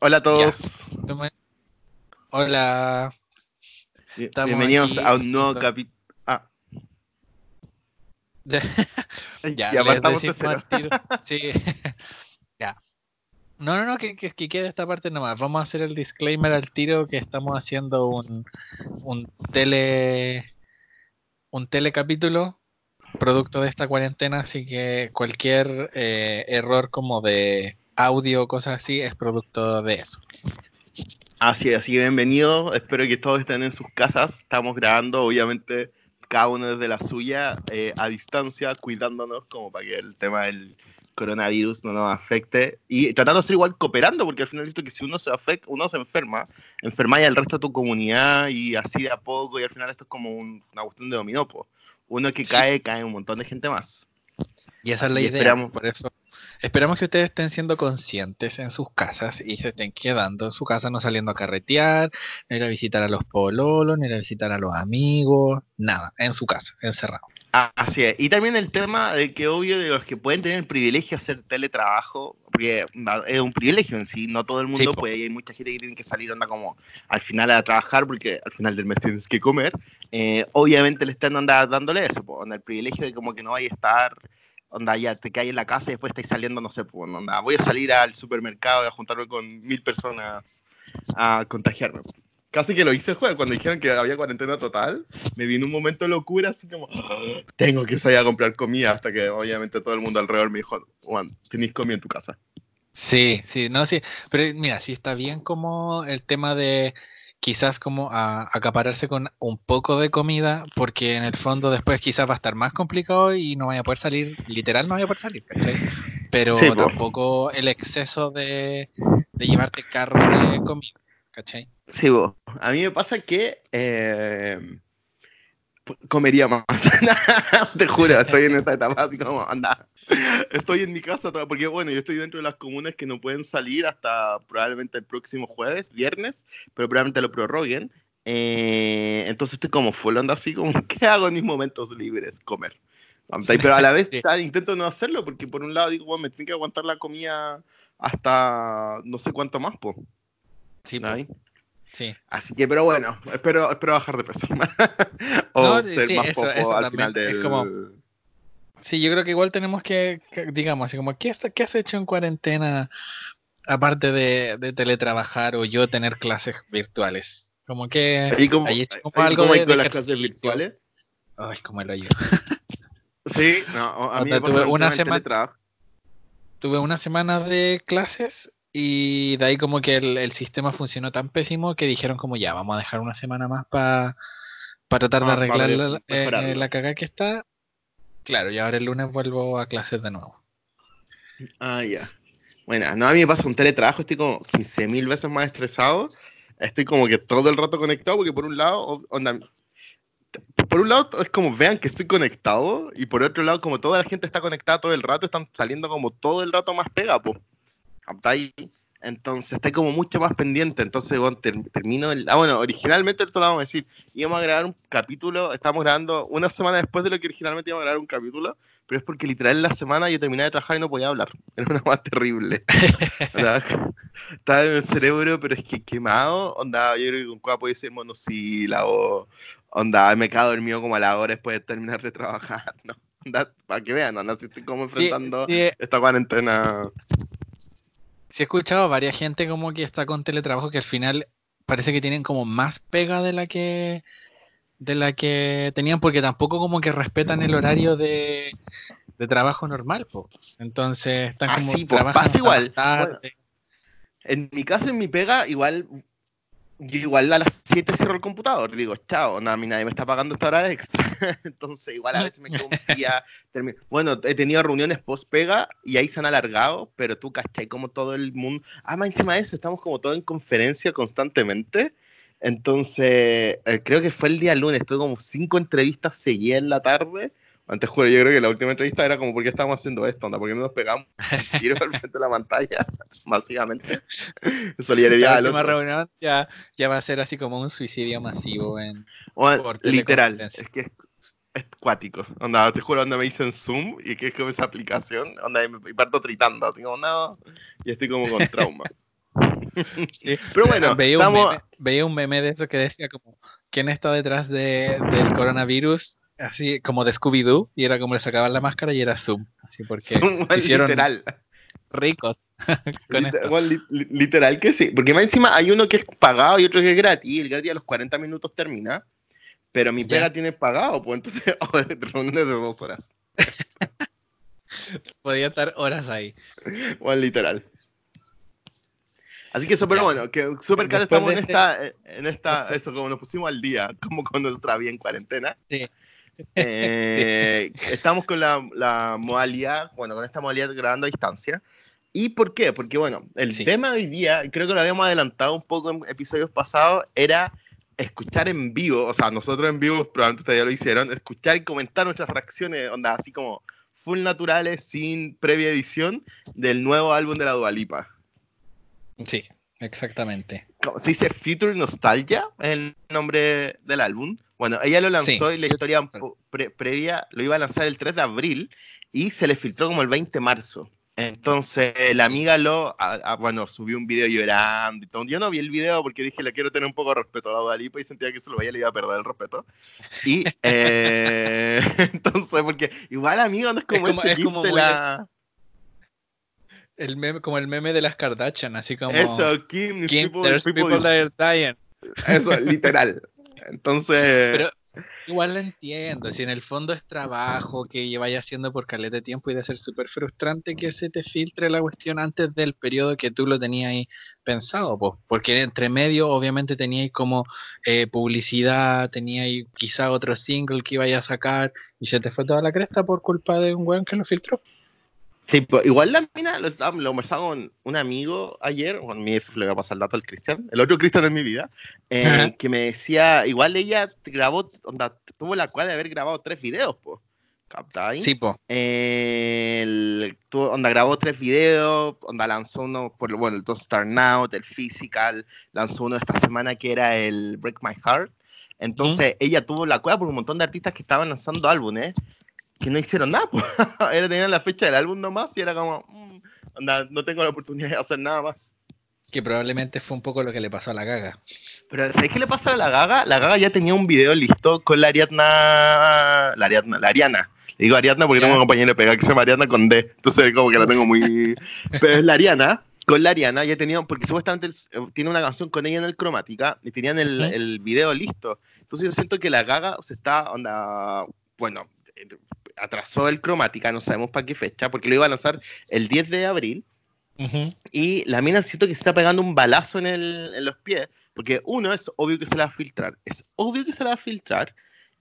Hola a todos. Hola. Bienvenidos a un nuevo capítulo. Ah. ya, ya les decimos tiro. Sí. ya. No, no, no, que, que, que, quede esta parte nomás. Vamos a hacer el disclaimer al tiro que estamos haciendo un, un tele un telecapítulo producto de esta cuarentena, así que cualquier eh, error como de audio cosas así es producto de eso. Así es, así que bienvenidos, espero que todos estén en sus casas, estamos grabando obviamente cada uno desde la suya eh, a distancia, cuidándonos como para que el tema del coronavirus no nos afecte y tratando de ser igual cooperando, porque al final visto que si uno se afecta, uno se enferma, enferma y al resto de tu comunidad y así de a poco y al final esto es como una cuestión de dominó, uno que cae, cae un montón de gente más. Y esa es la idea, esperamos. por eso esperamos que ustedes estén siendo conscientes en sus casas y se estén quedando en su casa, no saliendo a carretear, no ir a visitar a los pololos, ni ir a visitar a los amigos, nada, en su casa, encerrado. Así es. Y también el tema de que obvio de los que pueden tener el privilegio de hacer teletrabajo, porque es un privilegio en sí, no todo el mundo puede, y hay mucha gente que tiene que salir onda como al final a trabajar porque al final del mes tienes que comer, eh, obviamente le están onda, dándole eso, onda, el privilegio de como que no vaya a estar, onda ya te caes en la casa y después estáis saliendo, no sé, pues, onda, voy a salir al supermercado y a juntarme con mil personas a contagiarme. Casi que lo hice el jueves, cuando dijeron que había cuarentena total, me vino un momento de locura, así como, tengo que salir a comprar comida, hasta que obviamente todo el mundo alrededor me dijo, Juan, tenéis comida en tu casa. Sí, sí, no, sí, pero mira, sí está bien como el tema de quizás como a, acapararse con un poco de comida, porque en el fondo después quizás va a estar más complicado y no vaya a poder salir, literal no vaya a poder salir, ¿cachai? Pero tampoco el exceso de, de llevarte carros de comida. ¿cachai? Sí, vos. A mí me pasa que eh, comería más. Te juro, estoy en esta etapa así como, anda. Estoy en mi casa, porque bueno, yo estoy dentro de las comunas que no pueden salir hasta probablemente el próximo jueves, viernes, pero probablemente lo prorroguen. Eh, entonces estoy como full así como, ¿qué hago en mis momentos libres? Comer. Pero a la vez intento no hacerlo porque por un lado digo, bueno, me tengo que aguantar la comida hasta no sé cuánto más, pues. Sí, sí. Así que, pero bueno, espero, espero bajar de peso. o ser más poco al final del... Es como... Sí, yo creo que igual tenemos que, digamos, así como, ¿qué, ¿qué has hecho en cuarentena aparte de, de, teletrabajar o yo tener clases virtuales? Como que ¿Y cómo, ¿hay hecho como algo de, las clases virtuales? Ay, como el hoyo. sí, no, a mí me tuve una semana tuve una semana de clases y de ahí como que el, sistema funcionó tan pésimo que dijeron como ya, vamos a dejar una semana más para tratar de ah, arreglar la, eh, la cagada que está. Claro, y ahora el lunes vuelvo a clases de nuevo. Ah, ya. Bueno, no, a mí me pasa un teletrabajo, estoy como 15.000 veces más estresado. Estoy como que todo el rato conectado, porque por un lado, onda, por un lado es como vean que estoy conectado, y por otro lado, como toda la gente está conectada todo el rato, están saliendo como todo el rato más pega, Entonces está como mucho más pendiente. Entonces, bueno, termino el. Ah, bueno, originalmente esto lo vamos a decir. Íbamos a grabar un capítulo, estábamos grabando una semana después de lo que originalmente íbamos a grabar un capítulo, pero es porque literal en la semana yo terminé de trabajar y no podía hablar. Era una más terrible. estaba en el cerebro, pero es que quemado. Onda, yo creo que con cuál puede ser monosílabo. Onda, me quedo dormido como a la hora después de terminar de trabajar. ¿no? Onda, para que vean, ¿no? Si estoy como enfrentando esta cuarentena Sí he escuchado a varias gente como que está con teletrabajo que al final parece que tienen como más pega de la que de la que tenían porque tampoco como que respetan el horario de, trabajo normal, po. Entonces están como sí, pasa igual. en mi caso, en mi pega, igual yo igual a las 7 cierro el computador, digo, chao, nada, nadie me está pagando esta hora extra, entonces igual a veces me quedo un día, bueno, he tenido reuniones post pega y ahí se han alargado, pero tú cachai como todo el mundo, ah, más encima de eso, estamos como todo en conferencia constantemente, entonces eh, creo que fue el día lunes, tuve como cinco entrevistas seguidas en la tarde, antes juro, yo creo que la última entrevista era como, ¿por qué estamos haciendo esto? Onda? ¿Por qué no nos pegamos tiro al frente de la pantalla? Básicamente. Solidaridad la última reunión ya, ya va a ser así como un suicidio masivo en... literal, es que es, es cuático. Onda, te juro, onda me dicen Zoom y que es como esa aplicación, onda, y parto tritando, digo, no, y estoy como con trauma. Pero bueno, veía, un meme, de eso que decía como, ¿quién está detrás de, del coronavirus? Así como de Scooby-Doo, y era como le sacaban la máscara y era Zoom. Así porque hicieron literal. ricos. literal, que sí, porque más encima hay uno que es pagado y otro que es gratis, el gratis a los 40 minutos termina, pero mi pega tiene pagado, pues entonces de dos horas. Podía estar horas ahí. Bueno, literal. Así que súper bueno, que súper caro estamos en este esta, en esta, eso, como nos pusimos al día, como con nuestra vida en cuarentena. Sí. Eh, estamos con la, la, modalidad, bueno, con esta modalidad grabando a distancia. ¿Y por qué? Porque, bueno, el tema de hoy día, creo que lo habíamos adelantado un poco en episodios pasados, era escuchar en vivo, o sea, nosotros en vivo, probablemente ustedes ya lo hicieron, escuchar y comentar nuestras reacciones, onda, así como full naturales, sin previa edición, del nuevo álbum de la Dualipa. Sí, exactamente. Se dice Future Nostalgia, el nombre del álbum. Bueno, ella lo lanzó y la historia previa lo iba a lanzar el 3 de abril y se le filtró como el 20 de marzo. Entonces la amiga lo, bueno, subió un video llorando y todo. Yo no vi el video porque dije, le quiero tener un poco de respeto a la Dualipa y sentía que se lo veía le iba a perder el respeto. Y eh, entonces, porque igual amigo no es como, es como, ese la... El meme, como el meme de las Kardashian, así como... Eso, Kim, Kim people, there's people, that are dying. Eso, literal. Entonces... Igual lo entiendo, si en el fondo es trabajo que lleváis haciendo por caleta de tiempo y de ser súper frustrante que se te filtre la cuestión antes del periodo que tú lo tenías ahí pensado, pues, porque entre medio obviamente teníais como eh, publicidad, teníais quizá otro single que ibais a sacar y se te fue toda la cresta por culpa de un weón que lo filtró. Sí, pues, igual la mina lo, lo conversaba con un amigo ayer, con mi le voy a pasar el dato al Cristian, el otro Cristian de mi vida, eh, que me decía, igual ella grabó, onda, tuvo la cual de haber grabado tres videos, pues. ¿Captáis? Sí, po. Eh, onda grabó tres videos, onda lanzó uno, por bueno, el Don't Start Now, el Physical, lanzó uno esta semana que era el Break My Heart. Entonces, ella tuvo la cueva por un montón de artistas que estaban lanzando álbumes que no hicieron nada, pues. era tenían la fecha del álbum nomás y era como, mm, no tengo la oportunidad de hacer nada más. Que probablemente fue un poco lo que le pasó a la Gaga. Pero ¿sabes qué le pasó a la Gaga? La Gaga ya tenía un video listo con la Ariadna, la Ariadna, la Ariana. Le digo Ariadna porque tengo una compañera de pega que se llama Ariadna con D, entonces como que la tengo muy... Pero es la Ariana, con la Ariana ya tenía, porque supuestamente eh, tiene una canción con ella en el cromática y tenían el, el video listo. Entonces yo siento que la Gaga se está, onda, bueno, atrasó el cromática, no sabemos para qué fecha, porque lo iba a lanzar el 10 de abril. Y la mina siento que se está pegando un balazo en, el, en los pies, porque uno, es obvio que se la va a filtrar, es obvio que se la va a filtrar,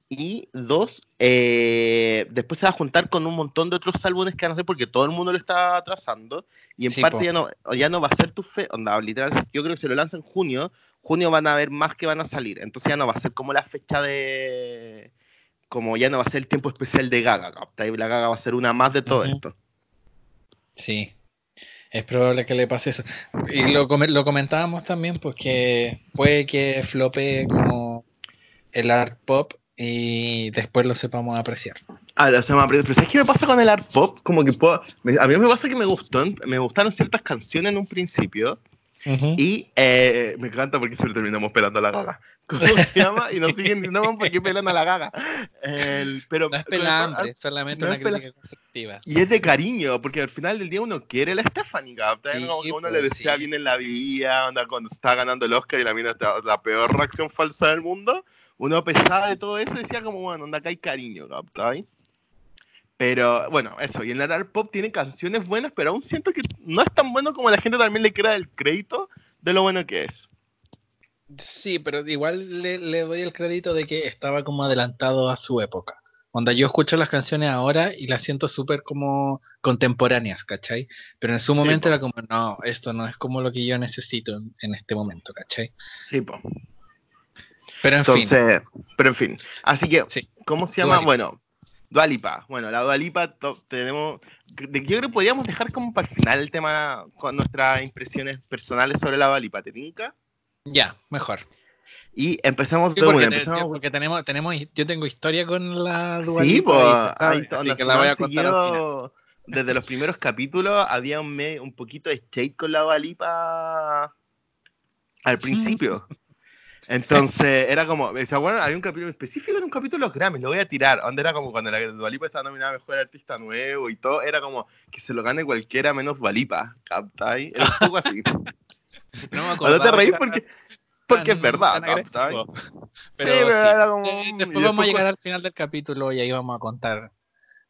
y dos, eh, después se va a juntar con un montón de otros álbumes que van a hacer porque todo el mundo lo está atrasando y en parte ya no, ya no va a ser tu fe, onda, literal, yo creo que si lo lanza en junio, junio van a haber más que van a salir, entonces ya no va a ser como la fecha de, como ya no va a ser el tiempo especial de Gaga, La Gaga va a ser una más de todo esto. Sí, es probable que le pase eso. Y lo, lo comentábamos también, porque pues, puede que flope como el art pop y después lo sepamos apreciar. Ah, lo sepamos apreciar. Pero ¿sabes qué me pasa con el art pop? Como que a mí me pasa que me gustó, me gustaron ciertas canciones en un principio. Y eh, me encanta porque siempre terminamos pelando a la gaga. ¿Cómo se llama? Y nos siguen diciendo, no, ¿por qué pelan a la gaga? pero, no es pelambre, solamente una crítica constructiva. Y es de cariño, porque al final del día uno quiere la Stephanie, sí, como que uno le pues, desea bien en la vida, onda, cuando está ganando el Oscar y la mina está la peor reacción falsa del mundo. Uno, a pesar de todo eso, decía como, bueno, onda, acá hay cariño, ¿sabes? Pero bueno, eso, y en la art pop tiene canciones buenas, pero aún siento que no es tan bueno como la gente también le crea el crédito de lo bueno que es. Sí, pero igual le, doy el crédito de que estaba como adelantado a su época. Onda, yo escucho las canciones ahora y las siento súper como contemporáneas, ¿cachai? Pero en su momento era como, no, esto no es como lo que yo necesito en, este momento, ¿cachai? Sí, po. Pero en fin. Pero en fin. Así que, ¿cómo se llama? Bueno, Dualipa. Bueno, la Dualipa tenemos. Yo creo que podríamos dejar como para el final el tema con nuestras impresiones personales sobre la Dualipa. ¿Te tinca? Ya, mejor. Y empezamos de porque, empezamos... porque tenemos, tenemos, yo tengo historia con la Dualipa. Sí, pues, así que la voy a contar Desde los primeros capítulos había un, un poquito de shade con la Dualipa al principio. Entonces era como, me decía, bueno, había un capítulo específico en un capítulo de los Grammys, lo voy a tirar. Donde era como cuando la Dualipa estaba nominada a Mejor Artista Nuevo y todo, era como que se lo gane cualquiera menos Dualipa, ¿captai? Era un poco así. no me acuerdo. No te reís porque, porque es verdad, ¿captai? Pero, sí, pero era como... Después vamos a llegar al final del capítulo y ahí vamos a contar,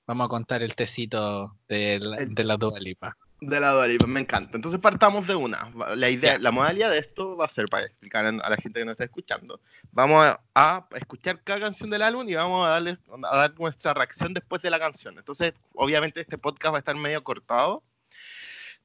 vamos a contar el tecito de la, de la Dualipa de la dualidad, me encanta. Entonces partamos de una. La idea, la modalidad de esto va a ser para explicar a la gente que nos está escuchando. Vamos a, escuchar cada canción del álbum y vamos a darle a dar nuestra reacción después de la canción. Entonces, obviamente este podcast va a estar medio cortado.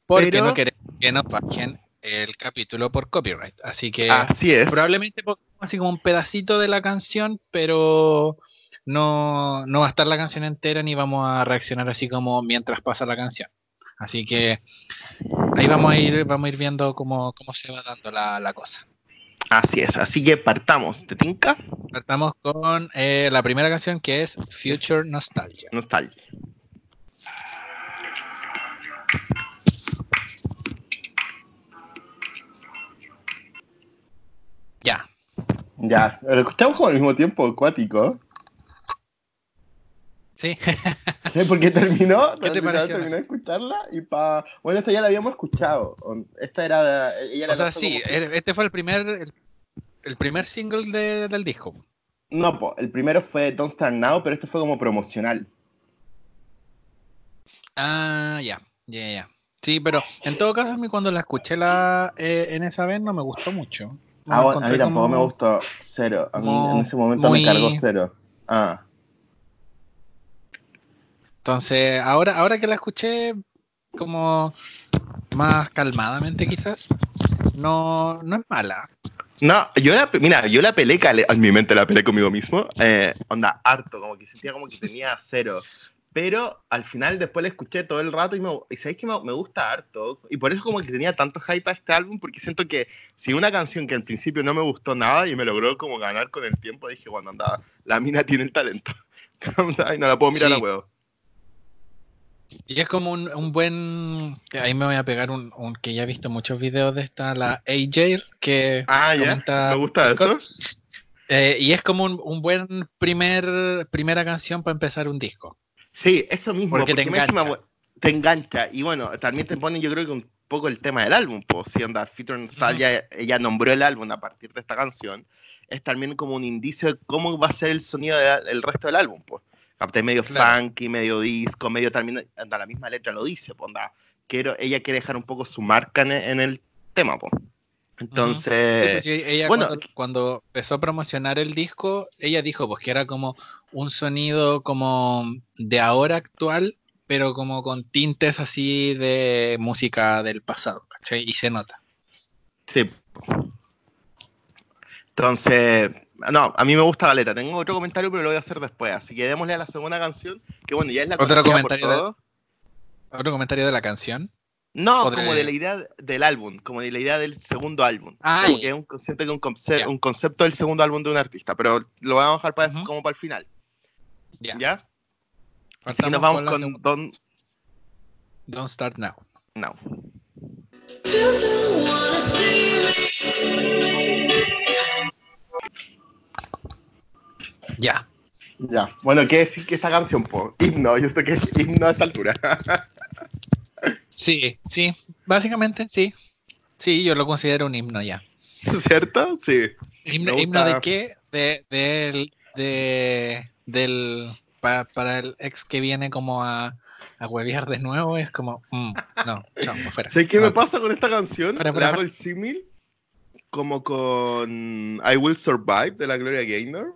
Porque no queremos que nos bajen el capítulo por copyright. Así que así es. probablemente así como un pedacito de la canción, pero no, no va a estar la canción entera ni vamos a reaccionar así como mientras pasa la canción. Así que ahí vamos a ir, vamos a ir viendo cómo, se va dando la, cosa. Así es, así que partamos. ¿Te tinca? Partamos con eh, la primera canción que es Future Nostalgia. Nostalgia. Ya. Ya, lo escuchamos como al mismo tiempo, acuático. Sí. Porque terminó, ¿Qué te terminó de escucharla y pa... Bueno, esta ya la habíamos escuchado. Esta era de... o sea, sí, este fue el primer, el, primer single del disco. No, po, el primero fue Don't Start Now, pero este fue como promocional. Ah, ya, ya, ya. Sí, pero en todo caso, a mí cuando la escuché la, eh, en esa vez no me gustó mucho. ah, a mí tampoco me gustó cero. A mí en ese momento me cargó cero. Ah. Entonces, ahora, ahora que la escuché como más calmadamente quizás, no, no es mala. No, yo la, mira, yo la pelé, en mi mente la pelé conmigo mismo, eh, onda, harto, como que sentía como que tenía cero. Pero al final después la escuché todo el rato y, me, y sabéis que me, me, gusta harto. Y por eso como que tenía tanto hype a este álbum, porque siento que si una canción que al principio no me gustó nada y me logró como ganar con el tiempo, dije, bueno, anda, la mina tiene el talento. y no la puedo mirar a huevo. Y es como un, buen. Ahí me voy a pegar un, que ya he visto muchos videos de esta, la AJ, que. Ah, ya. Me gusta eso. Eh, y es como un, buen primer primera canción para empezar un disco. Sí, eso mismo. Porque, te engancha. te engancha. Y bueno, también te pone, yo creo que un poco el tema del álbum. Pues, si anda, Feature Nostalgia, ella nombró el álbum a partir de esta canción. Es también como un indicio de cómo va a ser el sonido del resto del álbum. Pues medio funky, medio disco, medio también, anda, la misma letra lo dice, ponda. Quiero, ella quiere dejar un poco su marca en, el tema, pues. Entonces, pues ella bueno, cuando, empezó a promocionar el disco, ella dijo pues que era como un sonido como de ahora actual, pero como con tintes así de música del pasado, ¿cachai? Y se nota. Sí. Entonces, no, a mí me gusta Galeta. Tengo otro comentario, pero lo voy a hacer después. Así que démosle a la segunda canción, que bueno, ya es la ¿Otro comentario De, ¿Otro comentario de la canción? No, como de... la idea del álbum, como de la idea del segundo álbum. Ah, que es un concepto, un, concepto, un concepto del segundo álbum de un artista, pero lo vamos a dejar para, como para el final. ¿Ya? Así que nos vamos con Don't... Don't Start Now. Now. Ya. Bueno, ¿qué que esta canción, po? Himno, yo sé que es himno a esta altura. sí, sí. Básicamente, sí. Sí, yo lo considero un himno ya. ¿Cierto? Sí. ¿Himno, de qué? De, de, de del para, el ex que viene como a, a huevear de nuevo es como, mm, no, chao, fuera. ¿Sabes qué me pasa con esta canción? Le hago el símil como con I Will Survive de la Gloria Gaynor.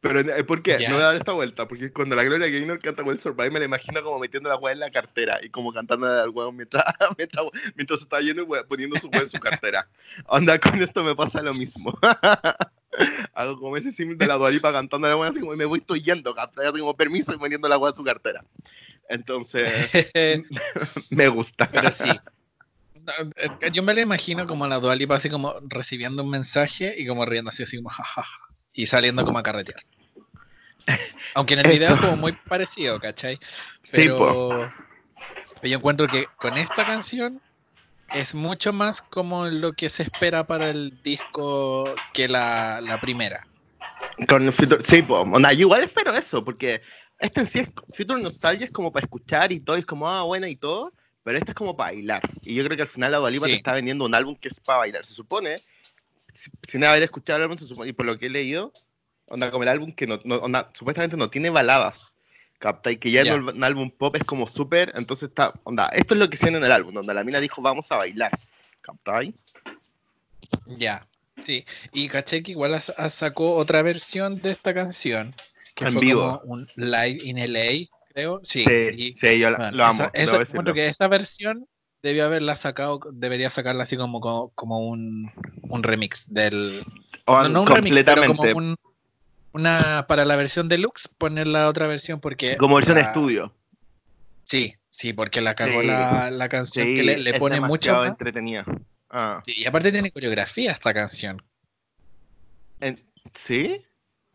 Pero, eh, ¿por qué? No voy a dar esta vuelta, porque cuando la Gloria Gaynor canta Will Survive, me la imagino como metiendo la weá en la cartera y como cantando al weón mientras, mientras, mientras está yendo y poniendo su weá en su cartera. Onda, con esto me pasa lo mismo. Hago como ese símbolo de la Dualipa cantando la weá así como me voy, estoy yendo, así como permiso y poniendo la weá en su cartera. Entonces, me gusta. Pero sí. Yo me la imagino como la Dualipa así como recibiendo un mensaje y como riendo así, así como jajaja y saliendo como a carretear. Aunque en el video es como muy parecido, ¿cachai? Pero, yo encuentro que con esta canción es mucho más como lo que se espera para el disco que la, primera. Con Future, sí, pues, yo igual espero eso, porque este en sí es Future Nostalgia es como para escuchar y todo, es como, ah, buena y todo, pero este es como para bailar. Y yo creo que al final la Dualipa te está vendiendo un álbum que es para bailar. Se supone, sin haber escuchado el álbum, supone, y por lo que he leído, onda como el álbum que no, supuestamente no tiene baladas. ¿Capta? Y que ya en el álbum pop es como súper, entonces está, onda, esto es lo que se en el álbum, donde la mina dijo vamos a bailar, ¿captai? Ya, sí, y caché que igual sacó otra versión de esta canción, que en fue vivo. como un live in LA, creo, sí. Sí, yo lo amo. Esa, que esta versión debió haberla sacado, debería sacarla así como, como, un, un remix del... no, no un remix, pero como un una para la versión deluxe, poner la otra versión porque. Como versión de estudio. Sí, sí, porque la cagó la, canción que le, pone mucho. entretenida. Ah. y aparte tiene coreografía esta canción. ¿Sí?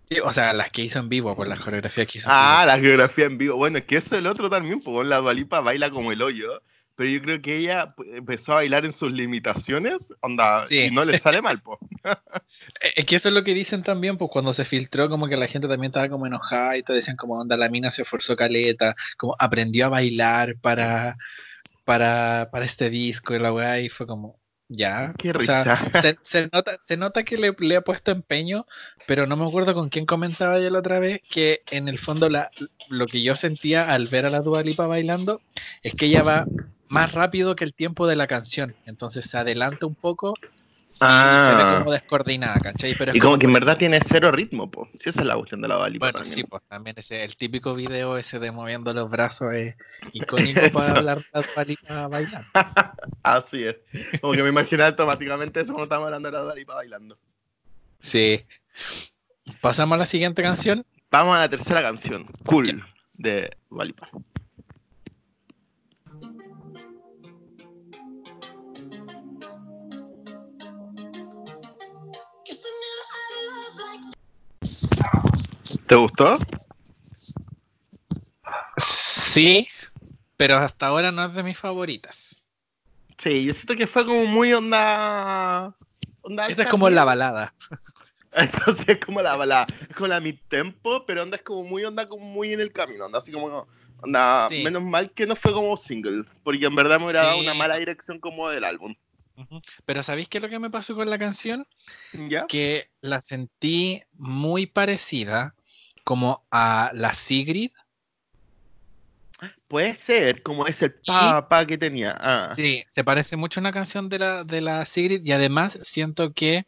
Sí, o sea, las que hizo en vivo, por las coreografías que hizo ah, la coreografía en vivo. Bueno, es que eso es el otro también, pues la Dualipa baila como el hoyo pero yo creo que ella empezó a bailar en sus limitaciones, onda, y no le sale mal, pues. Es que eso es lo que dicen también, pues cuando se filtró, como que la gente también estaba como enojada y todo decían como, onda, la mina se esforzó caleta, como aprendió a bailar para, para, para este disco y la weá, y fue como, ya. Qué risa. se, nota, se nota que le, ha puesto empeño, pero no me acuerdo con quién comentaba yo la otra vez que en el fondo la, lo que yo sentía al ver a la Dualipa bailando es que ella va más rápido que el tiempo de la canción. Entonces se adelanta un poco y se ve ah. como descoordinada, ¿cachai? y como, que en verdad tiene cero ritmo, pues. Si esa es la cuestión de la Dualipa. Bueno, sí, pues también ese, el típico video ese de moviendo los brazos es icónico para hablar de la Dualipa bailando. Así es. Como que me imaginé automáticamente eso cuando estamos hablando de la Dualipa bailando. Sí. ¿Pasamos a la siguiente canción? Vamos a la tercera canción, Cool, de Dualipa. ¿Te gustó? Sí, pero hasta ahora no es de mis favoritas. Sí, yo siento que fue como muy onda. onda Esta es como la balada. Eso sí es como la balada. Es como la mi tempo, pero onda es como muy onda como muy en el camino. Onda así como. Onda, menos mal que no fue como single. Porque en verdad me hubiera dado una mala dirección como del álbum. Pero ¿sabéis qué es lo que me pasó con la canción? ¿Ya? Que la sentí muy parecida como a la Sigrid. Puede ser, como es el papá que tenía. Ah. Sí, se parece mucho a una canción de la, de la Sigrid y además siento que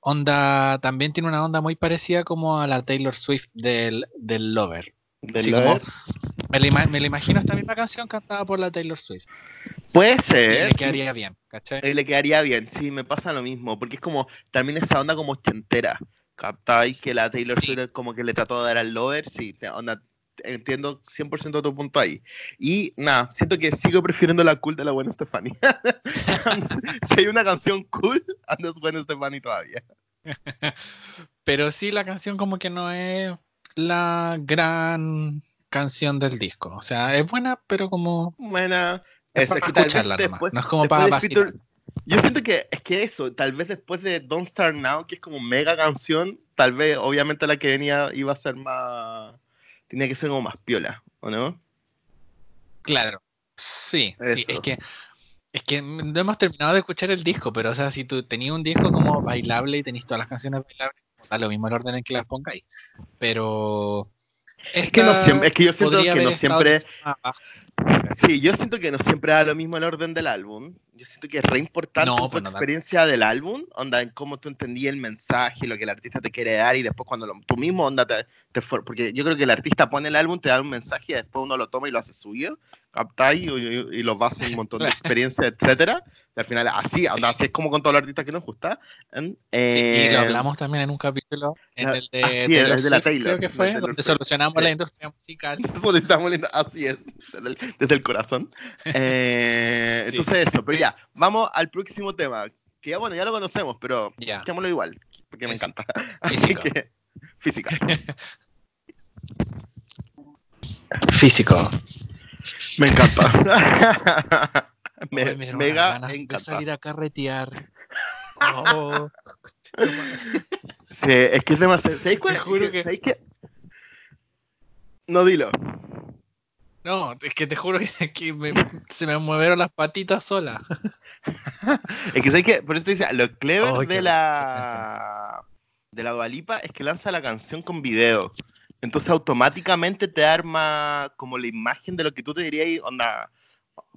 onda también tiene una onda muy parecida como a la Taylor Swift del, del Lover. ¿Del Lover? me, la, me imagino esta misma canción cantada por la Taylor Swift. Puede ser. Y le quedaría bien, ¿cachai? Y le quedaría bien, sí, me pasa lo mismo, porque es como también esa onda como ochentera. ¿Captáis que la Taylor Swift como que le trató de dar al lover? Sí, onda, entiendo 100% tu punto ahí. Y nada, siento que sigo prefiriendo la cool de la buena Stephanie. si hay una canción cool, andas buena Stephanie todavía. Pero sí, la canción como que no es la gran canción del disco. O sea, es buena, pero como... Buena. Es, para escucharla nomás. no es como para yo siento que es que eso, tal vez después de Don't Start Now, que es como mega canción, tal vez obviamente la que venía iba a ser más. tenía que ser como más piola, ¿o no? Lo Sí, sí, es que. Es que no hemos terminado de escuchar el disco, pero o sea, si tú tenías un disco como bailable y tenías todas las canciones bailables, da lo mismo el orden en que las pongáis. Pero. Es que, no siempre, es que yo siento que no siempre. Sí, yo siento que no siempre da lo mismo el orden del álbum. Yo siento que es re importante tu pues experiencia del álbum, onda, en cómo tú entendí el mensaje, lo que el artista te quiere dar, y después cuando lo, tú mismo, onda, te, porque yo creo que el artista pone el álbum, te da un mensaje, y después uno lo toma y lo hace suyo, captáis, y, y, lo basa en un montón de experiencia, etcétera. Y al final, así, onda, así es como con todos los artistas que nos gusta. y eh, lo hablamos también en un capítulo, en el de, así es, de la Taylor, creo que fue, donde solucionamos la industria musical. así es, desde el, corazón. Eh, entonces eso, pero ya, vamos al próximo tema, que ya bueno, ya lo conocemos, pero ya. igual, porque me encanta. Así que, física. Físico. Me encanta. me, mega encanta. salir a carretear. Oh. sí, es que es demasiado. ¿Sabéis cuál? Juro que... que... No dilo. No, es que te juro que, se me movieron las patitas solas. es que sabes que, por eso te dice, lo clever de la de la Dualipa es que lanza la canción con video. Entonces automáticamente te arma como la imagen de lo que tú te dirías, onda,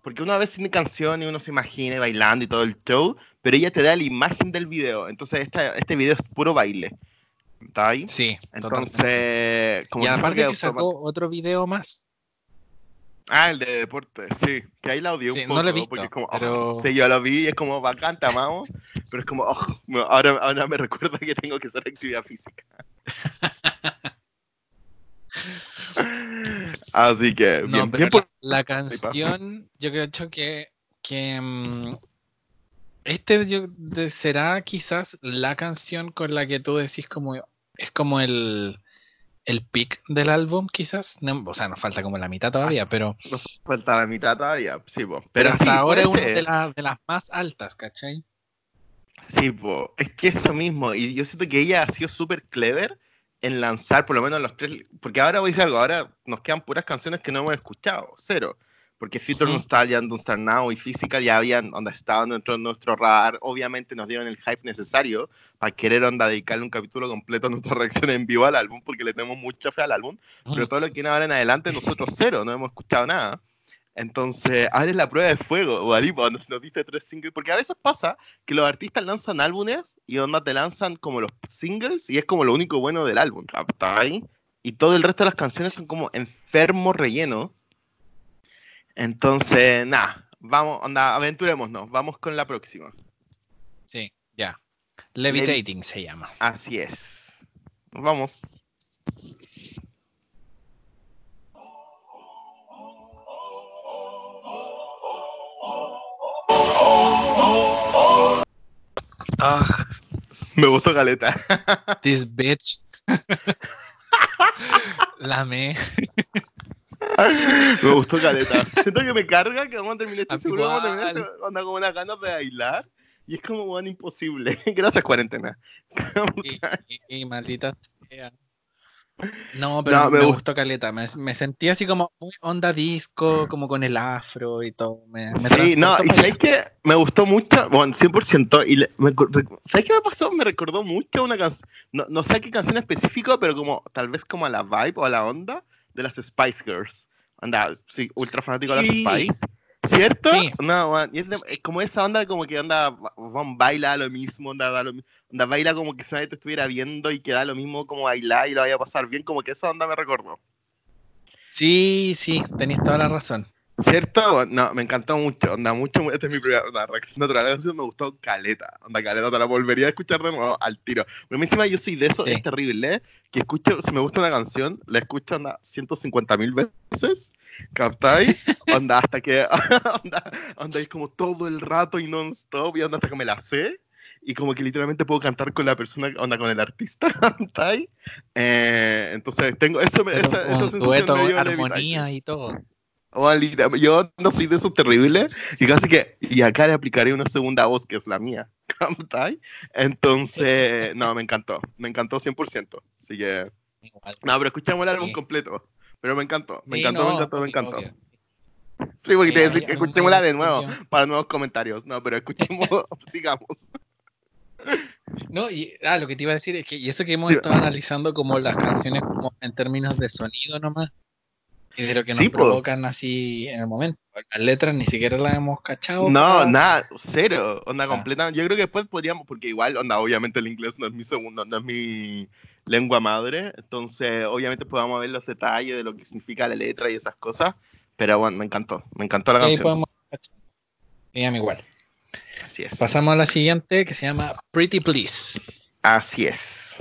porque una vez tiene canción y uno se imagina bailando y todo el show, pero ella te da la imagen del video. Entonces esta, este video es puro baile. ¿Está ahí? Sí. Entonces, como y aparte que sacó otro video más. Ah, el de deporte, sí. Que ahí la odié un poco. No lo he visto, porque es como, pero... sí, yo lo vi y es como bacán, te amamos. pero es como, oh, ahora, ahora me recuerda que tengo que hacer actividad física. Así que, bien, bien por... la, canción, yo creo que, que mm, este yo, será quizás la canción con la que tú decís como, es como el el pick del álbum, quizás. o sea, nos falta como la mitad todavía, ah, pero. Nos falta la mitad todavía, sí, po. Pero, hasta ahora es una de, de, las más altas, ¿cachai? Sí, po. es que eso mismo. Y yo siento que ella ha sido súper clever en lanzar por lo menos los tres. Porque ahora voy a decir algo, ahora nos quedan puras canciones que no hemos escuchado, cero porque Future Nostalgia, Don't Start Now y Physical ya habían onda, estado dentro de nuestro radar. Obviamente nos dieron el hype necesario para querer onda, dedicarle un capítulo completo a nuestra reacción en vivo al álbum, porque le tenemos mucha fe al álbum. Pero todo lo que viene ahora en adelante, nosotros cero, no hemos escuchado nada. Entonces, ahora es la prueba de fuego, o donde nos diste tres singles, porque a veces pasa que los artistas lanzan álbumes y onda te lanzan como los singles y es como lo único bueno del álbum, ¿está ahí? Y todo el resto de las canciones son como enfermos rellenos entonces, nada, vamos, onda, aventurémonos, vamos con la próxima. Sí, ya. Levitating se llama. Así es. Vamos. Ah, me gustó Caleta. This bitch. La me. Me gustó caleta. Siento que me carga que vamos a terminar este seguro, vamos a terminar este, onda como unas ganas de bailar. Y es como, bueno, imposible. Gracias, cuarentena. y, maldita sea. No, pero me, gustó caleta. Me, me, sentí así como muy onda disco, como con el afro y todo. Me, sí, no, y sabes que me gustó mucho, bueno, 100%. Y ¿Sabes qué me pasó? Me recordó mucho una canción, no, no sé qué canción específica, pero como tal vez como a la vibe o a la onda de las Spice Girls. Anda, sí, ultra fanático de las Spice. ¿Cierto? No, es, como esa onda como que onda, van baila lo mismo, onda, da lo, onda baila como que si nadie te estuviera viendo y que da lo mismo como bailar y lo vaya a pasar bien, como que esa onda me recordó. Sí, sí, tenéis toda la razón. ¿Cierto? No, me encantó mucho, onda, mucho, esta es mi primera reacción natural, me gustó caleta, onda, caleta, te la volvería a escuchar de nuevo al tiro. Pero encima yo soy de eso, es terrible, ¿eh? que escucho, si me gusta una canción, la escucho, onda, 150 mil veces, ¿captáis? Onda, hasta que, onda, onda, es como todo el rato y non-stop, y onda, hasta que me la sé, y como que literalmente puedo cantar con la persona, onda, con el artista, ¿captáis? Eh, entonces, tengo, eso, me, esa, esa sensación medio armonía y todo yo no soy de esos terribles y casi que, y acá le aplicaré una segunda voz que es la mía. Entonces, no, me encantó, me encantó 100%. Así que, no, pero escuchamos el álbum completo. Pero me encantó, me encantó, me encantó, me encantó. Sí, porque te decía que escuchémosla de nuevo para nuevos comentarios. No, pero escuchemos, sigamos. No, y ah, lo que te iba a decir es que, y eso que hemos estado analizando como las canciones como en términos de sonido nomás, y de lo que nos provocan así en el momento. Las letras ni siquiera las hemos cachado. No, nada, cero. Onda ah. completa. Yo creo que después podríamos, porque igual, onda, obviamente el inglés no es mi segundo, no es mi lengua madre. Entonces, obviamente podemos ver los detalles de lo que significa la letra y esas cosas. Pero bueno, me encantó. Me encantó la canción. Podemos... igual. Así es. Pasamos a la siguiente que se llama Pretty Please. Así es.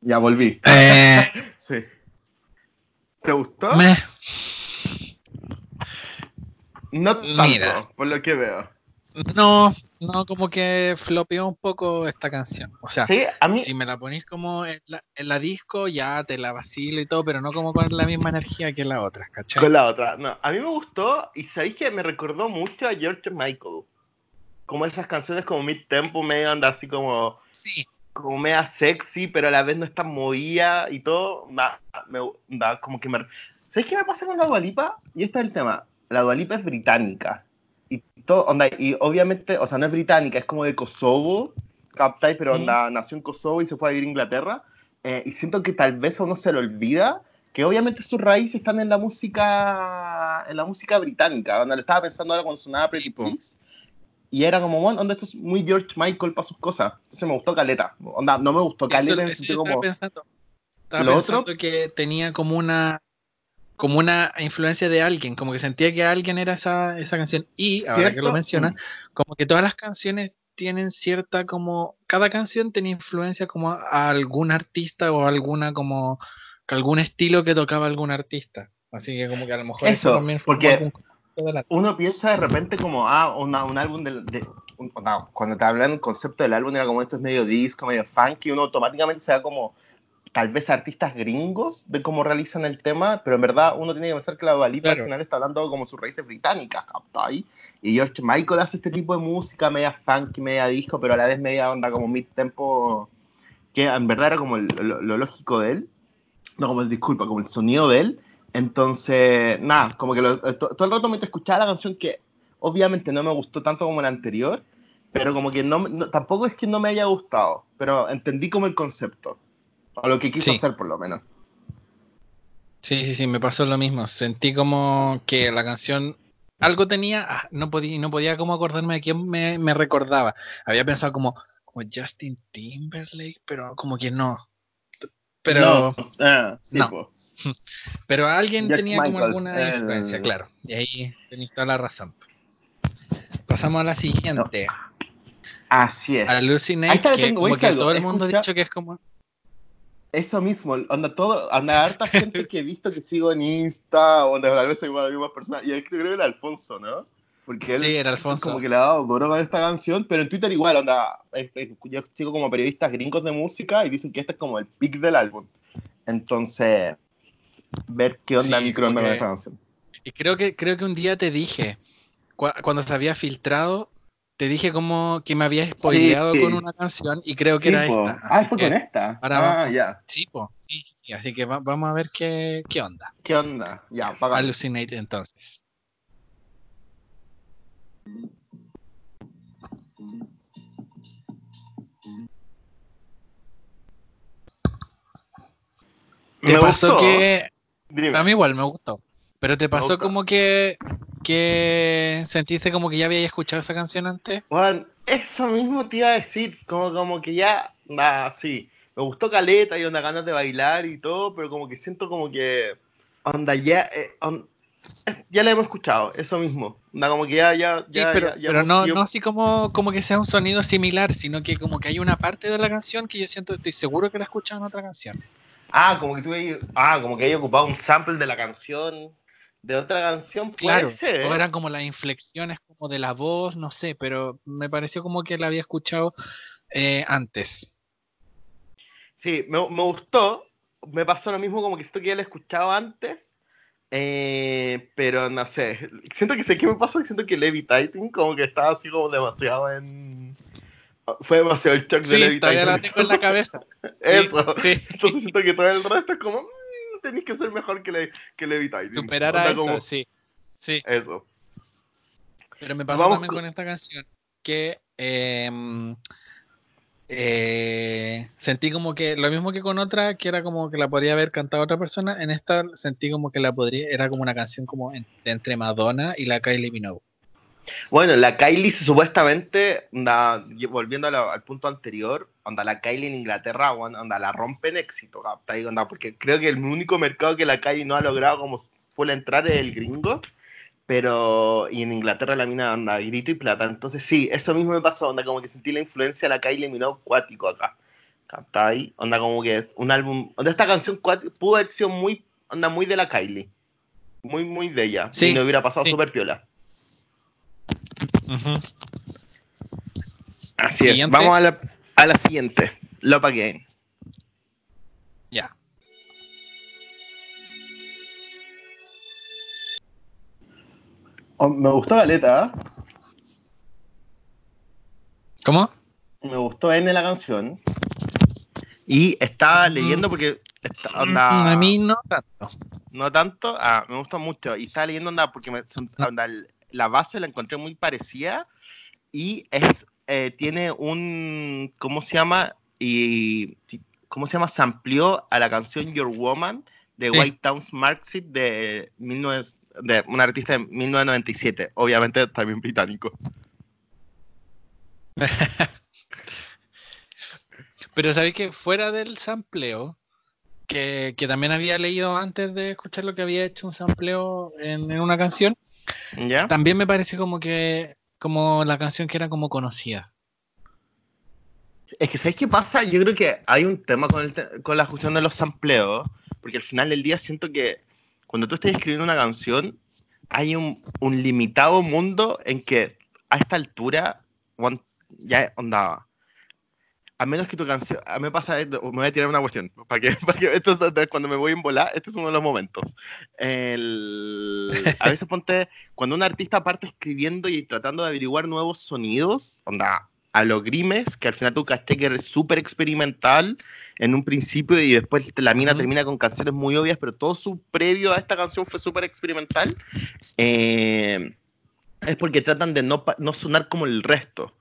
Ya volví. Eh, sí. ¿Te gustó? No tanto, por lo que veo. No, no, como que flopeó un poco esta canción. O sea, si me la ponís como en la, disco, ya te la vacilo y todo, pero no como con la misma energía que la otra, ¿cachai? Con la otra, no. A mí me gustó y sabéis que me recordó mucho a George Michael. Como esas canciones como Mid Tempo, medio anda así como. Sí. Como media sexy, pero a la vez no está movida y todo. Da, me, da como que me. ¿Sabéis qué me pasa con la Dualipa? Y este es el tema. La Dualipa es británica y todo, onda, y obviamente, o sea, no es británica, es como de Kosovo, ¿captáis? Pero onda, nació en Kosovo y se fue a vivir a Inglaterra. Eh, y siento que tal vez a uno se le olvida que obviamente sus raíces están en la música en la música británica. Donde lo estaba pensando ahora cuando sonaba Pretty Please. Y era como, bueno, onda, esto es muy George Michael para sus cosas. Entonces me gustó Caleta. Onda, no me gustó Caleta en sentido como... Pensando. Estaba lo pensando otro que tenía como una como una influencia de alguien, como que sentía que alguien era esa, esa canción. Y ahora que lo menciona, como que todas las canciones tienen cierta como, cada canción tiene influencia como a algún artista o alguna como, algún estilo que tocaba algún artista. Así que como que a lo mejor eso, también fue porque uno piensa de repente como, ah, un álbum de, cuando te hablan el concepto del álbum era como esto es medio disco, medio funky, uno automáticamente se da como tal vez artistas gringos de cómo realizan el tema, pero en verdad uno tiene que pensar que la Dualipa al final está hablando como sus raíces británicas, ahí. Y George Michael hace este tipo de música media funky, media disco, pero a la vez media onda como mid-tempo, que en verdad era como lo, lógico de él, no como, disculpa, como el sonido de él. Entonces, nada, como que todo el rato mientras escuchaba la canción que obviamente no me gustó tanto como la anterior, pero como que no, tampoco es que no me haya gustado, pero entendí como el concepto. O lo que quiso hacer, por lo menos. Sí, sí, sí, me pasó lo mismo. Sentí como que la canción algo tenía, ah, no podía, no podía como acordarme de quién me, recordaba. Había pensado como, como Justin Timberlake, pero como que no. Pero no, ah, pero alguien tenía como alguna influencia, claro. Y ahí tenéis toda la razón. Pasamos a la siguiente. Así es. Hallucinate, que, como que todo el mundo ha dicho que es como eso mismo, onda todo, anda harta gente que he visto que sigo en Insta, o onda tal vez soy la misma persona, y creo que era Alfonso, ¿no? Porque él sí, era Alfonso. como que le ha dado duro con esta canción, pero en Twitter igual, onda, yo sigo como periodistas gringos de música y dicen que este es como el pick del álbum. Entonces, ver qué onda sí, con esta canción. Y creo que, creo que un día te dije, cuando se había filtrado, te dije como que me había spoileado con una canción y creo que era esta. Ah, fue con esta. ah, ya. Sí, sí, sí, así que vamos a ver qué, qué onda. ¿Qué onda? Ya, paga. Hallucinate entonces. ¿Te me pasó que... A mí igual me gustó. Pero te pasó como que que sentiste como que ya había escuchado esa canción antes? Bueno, eso mismo te iba a decir, como, como que ya, nada, sí, me gustó Caleta y onda ganas de bailar y todo, pero como que siento como que, onda, ya, eh, ya la hemos escuchado, eso mismo, onda, como que ya, ya, ya, pero, pero no, no así como, como que sea un sonido similar, sino que como que hay una parte de la canción que yo siento, estoy seguro que la he escuchado en otra canción. Ah, como que tú ah, como que haya ocupado un sample de la canción de otra canción claro, O eran como las inflexiones como de la voz, no sé, pero me pareció como que la había escuchado eh, antes. Sí, me, gustó. Me pasó lo mismo como que siento que ya la he escuchado antes. Eh, pero no sé. Siento que sé qué me pasó. Siento que Levitating como que estaba así como demasiado en. Fue demasiado el shock de Levitating. Todavía la tengo en la cabeza. Eso. Entonces siento que todo el resto es como tenéis que ser mejor que, le, que. Superar a eso, sí. Sí. Eso. Pero me pasó también con... esta canción que em, eh, sentí como que lo mismo que con otra, que era como que la podría haber cantado otra persona, en esta sentí como que la podría, era como una canción como entre Madonna y la Kylie Minogue. Bueno, la Kylie supuestamente, volviendo al punto anterior, onda la Kylie en Inglaterra, onda la rompe en éxito, porque creo que el único mercado que la Kylie no ha logrado como fue entrar es el gringo, pero y en Inglaterra la mina anda grito y plata, entonces sí, eso mismo me pasó, onda como que sentí la influencia de la Kylie Minogue cuático acá, ahí, onda como que es un álbum, onda esta canción cuático, pudo haber sido muy, onda muy de la Kylie, muy muy de ella, sí, y no hubiera pasado súper piola. Así es. Vamos a la, a la siguiente. Love Again. Ya. Oh, me gustó Galeta. ¿Cómo? Me gustó N la canción. Y estaba mm. leyendo porque. Mm, a mí no tanto. No tanto. Ah, me gustó mucho. Y estaba leyendo onda porque la base la encontré muy parecida. Y es eh, tiene un. ¿Cómo se llama? Y. ¿Cómo se llama? Se amplió a la canción Your Woman de White Towns Marxist de 19, de un artista de 1997, obviamente también británico. Pero sabéis que fuera del sampleo, que, también había leído antes de escuchar lo que había hecho un sampleo en, una canción, también me parece como que como la canción que era como conocida. Es que ¿sabéis qué pasa? Yo creo que hay un tema con, con la cuestión de los sampleos, porque al final del día siento que cuando tú estás escribiendo una canción, hay un, limitado mundo en que a esta altura ya onda. A menos que tu canción. A mí me pasa. Me voy a tirar una cuestión. Para que, esto cuando me voy en volar, este es uno de los momentos. a veces ponte. Cuando un artista parte escribiendo y tratando de averiguar nuevos sonidos, onda a los grimes, que al final tú caché que eres súper experimental en un principio y después la mina termina con canciones muy obvias, pero todo su previo a esta canción fue súper experimental, eh, es porque tratan de no, no sonar como el resto.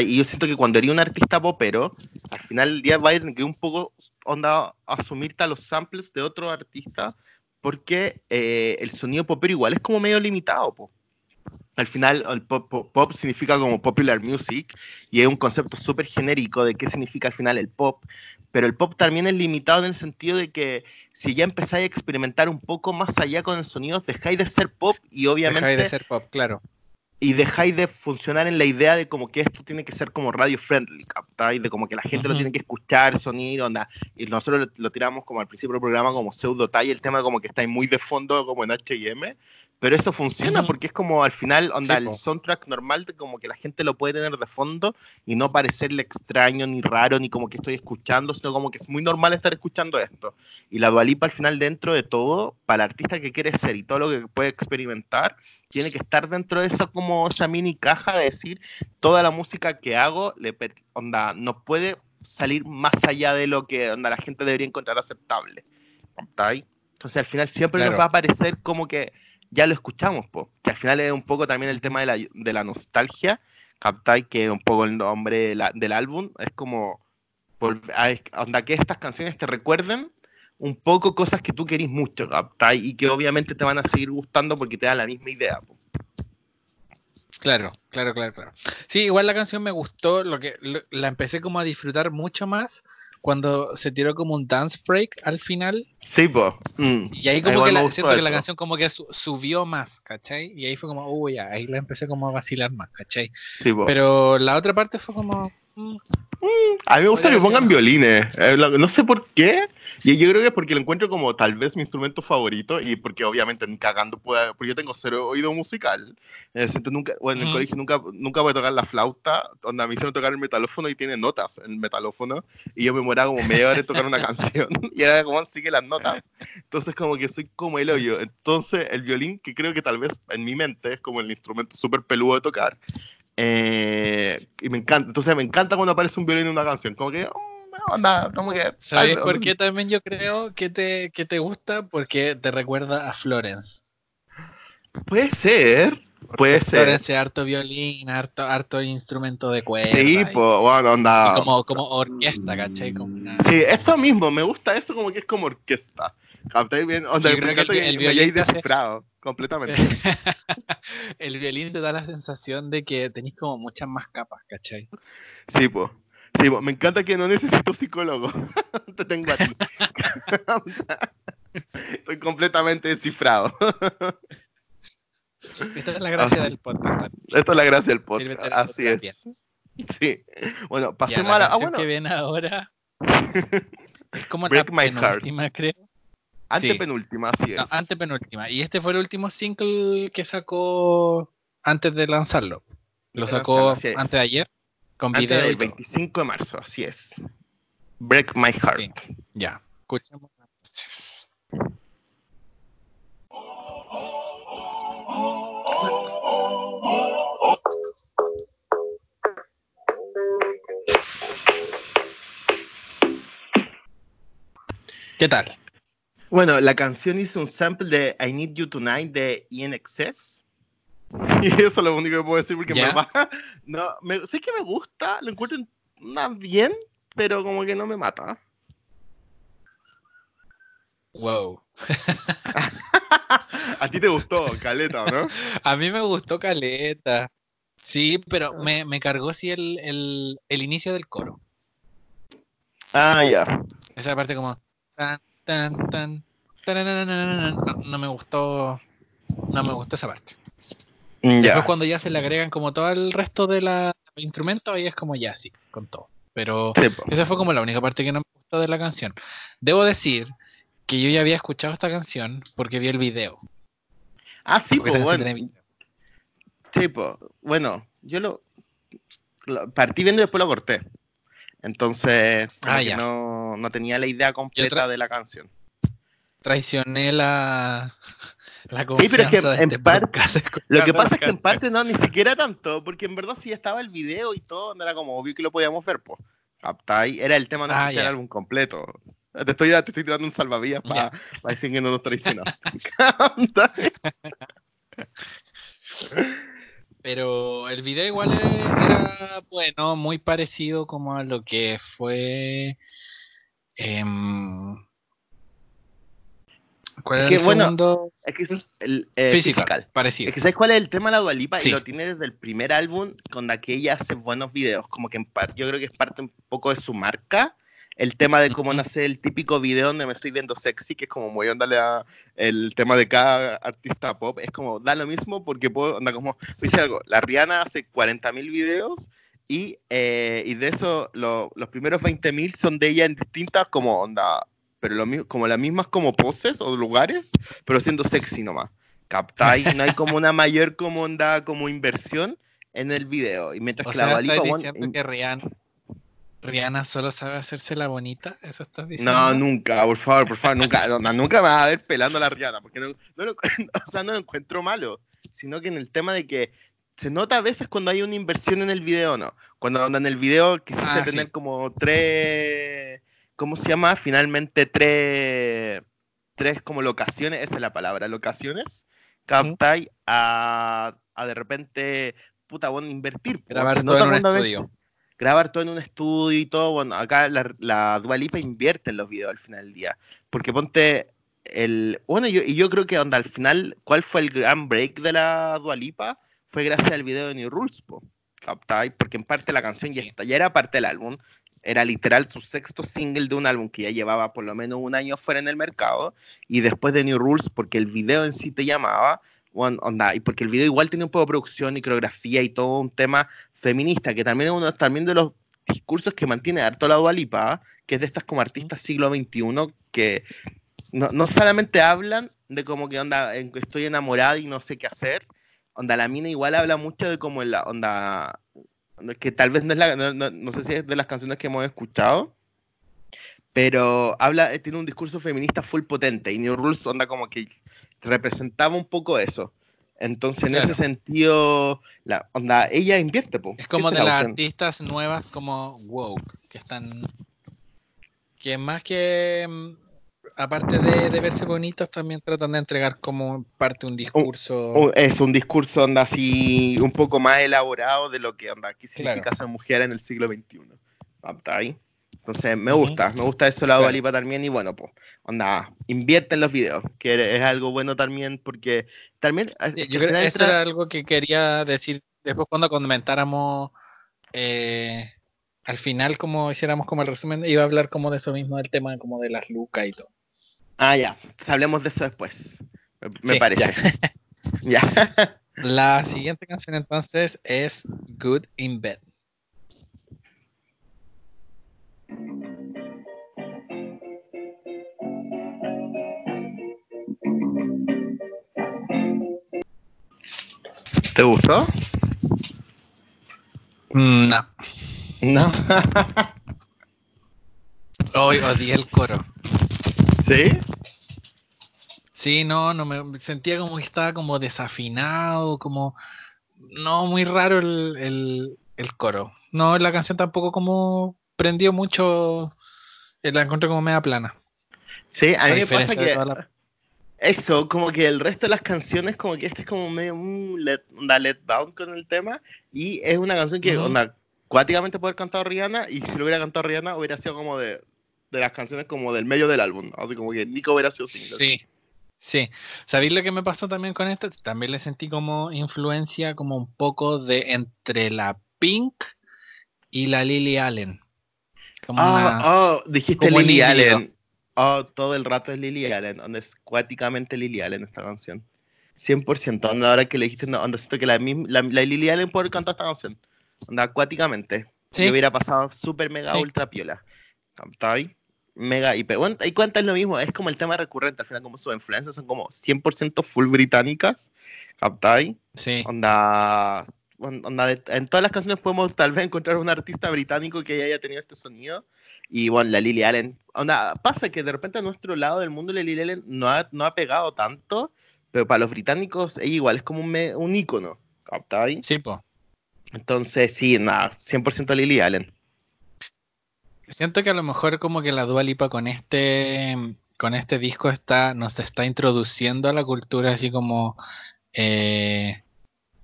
Y yo siento que cuando eres un artista popero, al final del día va a tener que un poco onda asumirte a los samples de otro artista, porque eh, el sonido popero igual es como medio limitado. Po al final el pop, significa como popular music y es un concepto súper genérico de qué significa al final el pop, pero el pop también es limitado en el sentido de que si ya empezáis a experimentar un poco más allá con el sonido, dejáis de ser pop y obviamente... Dejáis de ser pop, claro. Y dejáis de funcionar en la idea de como que esto tiene que ser como radio friendly, ¿captáis? De como que la gente lo tiene que escuchar, sonido, onda. Y nosotros lo, tiramos como al principio del programa como pseudo tal, el tema como que estáis muy de fondo como en H&M, pero eso funciona porque es como al final, onda, el soundtrack normal de como que la gente lo puede tener de fondo y no parecerle extraño ni raro ni como que estoy escuchando, sino como que es muy normal estar escuchando esto. Y la Dualipa al final dentro de todo, para el artista que quiere ser y todo lo que puede experimentar, tiene que estar dentro de esa como esa mini caja de decir toda la música que hago le onda no puede salir más allá de lo que onda la gente debería encontrar aceptable. Entonces al final siempre nos va a parecer como que ya lo escuchamos, po, que al final es un poco también el tema de la, de la nostalgia, captai que es un poco el nombre del álbum, es como que estas canciones te recuerden un poco cosas que tú querís mucho, captai, y que obviamente te van a seguir gustando porque te dan la misma idea. Po. Claro, claro, claro, claro. Sí, igual la canción me gustó, lo que la empecé como a disfrutar mucho más cuando se tiró como un dance break al final. Sí, po. Mm. Y ahí como que la, siento que la canción como que subió más, ¿cachai? Y ahí fue como, uy, ya, ahí la empecé como a vacilar más, ¿cachai? Sí, po. Pero la otra parte fue como... Mm, a mí me gusta que pongan violines. Eh, no sé por qué. Y yo creo que es porque lo encuentro como tal vez mi instrumento favorito y porque obviamente ni cagando pueda, porque yo tengo cero oído musical. nunca, bueno, en el colegio nunca, nunca voy a tocar la flauta, donde a mí se me tocar el metalófono y tiene notas el metalófono y yo me muera como media hora de tocar una canción y era como sigue las notas. Entonces como que soy como el hoyo. Entonces el violín, que creo que tal vez en mi mente es como el instrumento súper peludo de tocar, eh, y me encanta, entonces me encanta cuando aparece un violín en una canción, como que, oh, como que... ¿Sabes por qué también yo creo que te, que te gusta? Porque te recuerda a Florence. Puede ser, puede ser. Florence harto violín, harto, harto instrumento de cuerda. Sí, pues, bueno, onda. como, como orquesta, ¿cachai? Sí, eso mismo, me gusta eso como que es como orquesta. Bien? Onda, el, el, violín descifrado, completamente. el violín te da la sensación de que tenéis como muchas más capas, ¿cachai? Sí, pues. Sí, me encanta que no necesito psicólogo. Te tengo a ti. Estoy completamente descifrado. Esta es la gracia del podcast. Esta es la gracia del podcast. Así es. Sí. Bueno, pasemos a la. Ah, bueno. que ven ahora es como la penúltima, creo. Antepenúltima, así es. No, antepenúltima. Y este fue el último single que sacó antes de lanzarlo. Lo sacó antes de ayer. Con antes video. El 25 de marzo, así es. Break My Heart. Ya. Escuchemos. ¿Qué tal? Bueno, la canción hizo un sample de I Need You Tonight de INXS. Y eso es lo único que puedo decir porque me. No, sé que me gusta, lo encuentro bien, pero como que no me mata. Wow. A ti te gustó Caleta, ¿no? A mí me gustó Caleta. Sí, pero me, me cargó sí el, el, el, inicio del coro. Ah, ya. Esa parte como tan, tan, tan, no, no, me gustó. No me gustó esa parte. Mm, Después cuando ya se le agregan como todo el resto de la instrumento, ahí es como ya sí, con todo. Pero esa fue como la única parte que no me gustó de la canción. Debo decir que yo ya había escuchado esta canción porque vi el video. Ah, sí, pues bueno. Sí, pues, bueno, yo lo, partí viendo y después lo corté. Entonces, ah, no, no, tenía la idea completa de la canción. Traicioné la, la Sí, pero es que en este parte, lo que pasa es que en parte no, ni siquiera tanto, porque en verdad sí estaba el video y todo, era como obvio que lo podíamos ver, pues. Era el tema de ah, escuchar el álbum completo. Te estoy, te estoy tirando un salvavidas para decir que no nos traicionamos. Pero el video igual era, bueno, muy parecido como a lo que fue... Em, ¿Cuál es, que, el segundo? es que es el, eh, Physical, parecido. Es que ¿sabes cuál es el tema de la Dualipa? Y lo tiene desde el primer álbum, con la que ella hace buenos videos. Como que en yo creo que es parte un poco de su marca el tema de cómo nace el típico video donde me estoy viendo sexy, que es como muy onda el tema de cada artista pop, es como da lo mismo porque puedo, onda como, dice algo, la Rihanna hace 40.000 videos y, eh, y de eso los primeros 20.000 son de ella en distintas como onda, pero lo, como las mismas como poses o lugares, pero siendo sexy nomás. Captáis, no hay como una mayor como onda, como inversión en el video. Y mientras que la que Rihanna Rihanna solo sabe hacerse la bonita, ¿eso estás diciendo? No, nunca, por favor, por favor, nunca, nunca me vas a ver pelando a la Rihanna, porque no, lo, o sea, no lo encuentro malo, sino que en el tema de que se nota a veces cuando hay una inversión en el video, ¿no? Cuando en el video quisiste ah, tener como tres, ¿cómo se llama? Finalmente tres, tres como locaciones, esa es la palabra, locaciones, captáis a, a de repente, puta, bueno, invertir. Grabar todo en un estudio grabar todo en un estudio y todo, bueno, acá la, la Dualipa invierte en los videos al final del día. Porque ponte el. Bueno, yo, y yo creo que onda, al final, ¿cuál fue el gran break de la Dualipa? Fue gracias al video de New Rules, po, Porque en parte la canción ya, ya era parte del álbum. Era literal su sexto single de un álbum que ya llevaba por lo menos un año fuera en el mercado. Y después de New Rules, porque el video en sí te llamaba, onda, y porque el video igual tiene un poco de producción y coreografía y todo un tema feminista, que también es uno también de los discursos que mantiene harto la Dualipa, que es de estas como artistas siglo XXI que no, solamente hablan de como que onda, estoy enamorada y no sé qué hacer, onda la mina igual habla mucho de como la onda, que tal vez no es la, no, sé si es de las canciones que hemos escuchado, pero habla, eh, tiene un discurso feminista full potente y New Rules onda como que representaba un poco eso. Entonces, en ese sentido, la onda, ella invierte. Es como de las artistas nuevas como woke, que están. que más que. Aparte de, verse bonitos, también tratan de entregar como parte un discurso. es un discurso onda así un poco más elaborado de lo que onda, qué significa ser mujer en el siglo XXI. ¿Está ahí? Entonces me gusta, me gusta eso la Dualipa también y bueno, pues, onda, invierte en los videos, que es algo bueno también porque también... yo creo que eso era algo que quería decir después cuando comentáramos eh, al final como hiciéramos como el resumen, iba a hablar como de eso mismo, del tema como de las lucas y todo. Ah, ya, hablemos de eso después, me, parece. ya. La siguiente canción entonces es Good in Bed. ¿Te gustó? Mm, no. No. Hoy odié el coro. ¿Sí? Sí, no, no me sentía como que estaba como desafinado, como no muy raro el, coro. No, la canción tampoco como prendió mucho, eh, la encontré como media plana. Sí, a mí me pasa que eso, como que el resto de las canciones, como que este es como medio un let, una let down con el tema, y es una canción que, onda, cuáticamente puede haber cantado Rihanna, y si lo hubiera cantado Rihanna, hubiera sido como de, de las canciones como del medio del álbum, así como que Nico hubiera sido single. Sí, sí. ¿Sabéis lo que me pasó también con esto? También le sentí como influencia, como un poco de entre la Pink y la Lily Allen. Como ah, oh, dijiste Lily Allen. Oh, todo el rato es Lily Allen, donde es cuáticamente Lily Allen esta canción. 100%, donde ahora que le dijiste, donde siento que la, la, la Lily Allen puede cantar esta canción. Donde acuáticamente. ¿Sí? hubiera pasado súper mega ultra piola. ¿Está ahí? Mega hiper. Bueno, y cuenta es lo mismo, es como el tema recurrente, al final como sus influencias son como 100% full británicas. ¿Captai? Sí. Onda, onda en todas las canciones podemos tal vez encontrar un artista británico que haya tenido este sonido y bueno, la Lily Allen. Onda, pasa que de repente a nuestro lado del mundo la Lily Allen no ha, no ha pegado tanto, pero para los británicos ella igual es como un, un ícono. ahí? Sí, pues. Entonces, sí, nada, 100% Lily Allen. Siento que a lo mejor como que la Dua Lipa con este con este disco está nos está introduciendo a la cultura así como eh,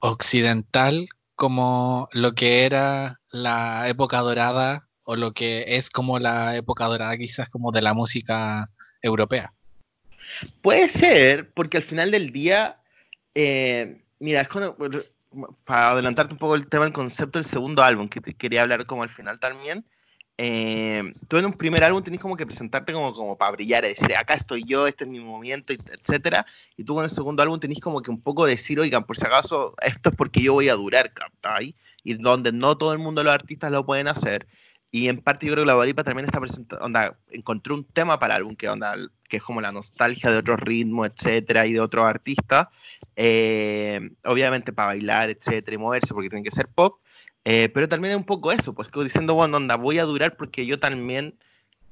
occidental como lo que era la época dorada o lo que es como la época dorada quizás como de la música europea. Puede ser, porque al final del día, eh, mira, es cuando, para adelantarte un poco el tema del concepto del segundo álbum, que te quería hablar como al final también, eh, tú en un primer álbum tenés como que presentarte como, como para brillar, decir, acá estoy yo, este es mi movimiento, etcétera, y tú con el segundo álbum tenés como que un poco decir, oigan, por si acaso, esto es porque yo voy a durar, ¿captai? Y donde no todo el mundo, los artistas lo pueden hacer, y en parte yo creo que la Dualipa también está presentando, onda, encontró un tema para el álbum que, onda, que es como la nostalgia de otros ritmos, etcétera, y de otros artistas. Eh, obviamente para bailar, etcétera, y moverse, porque tiene que ser pop. Eh, pero también es un poco eso, pues como diciendo, bueno, onda, voy a durar porque yo también,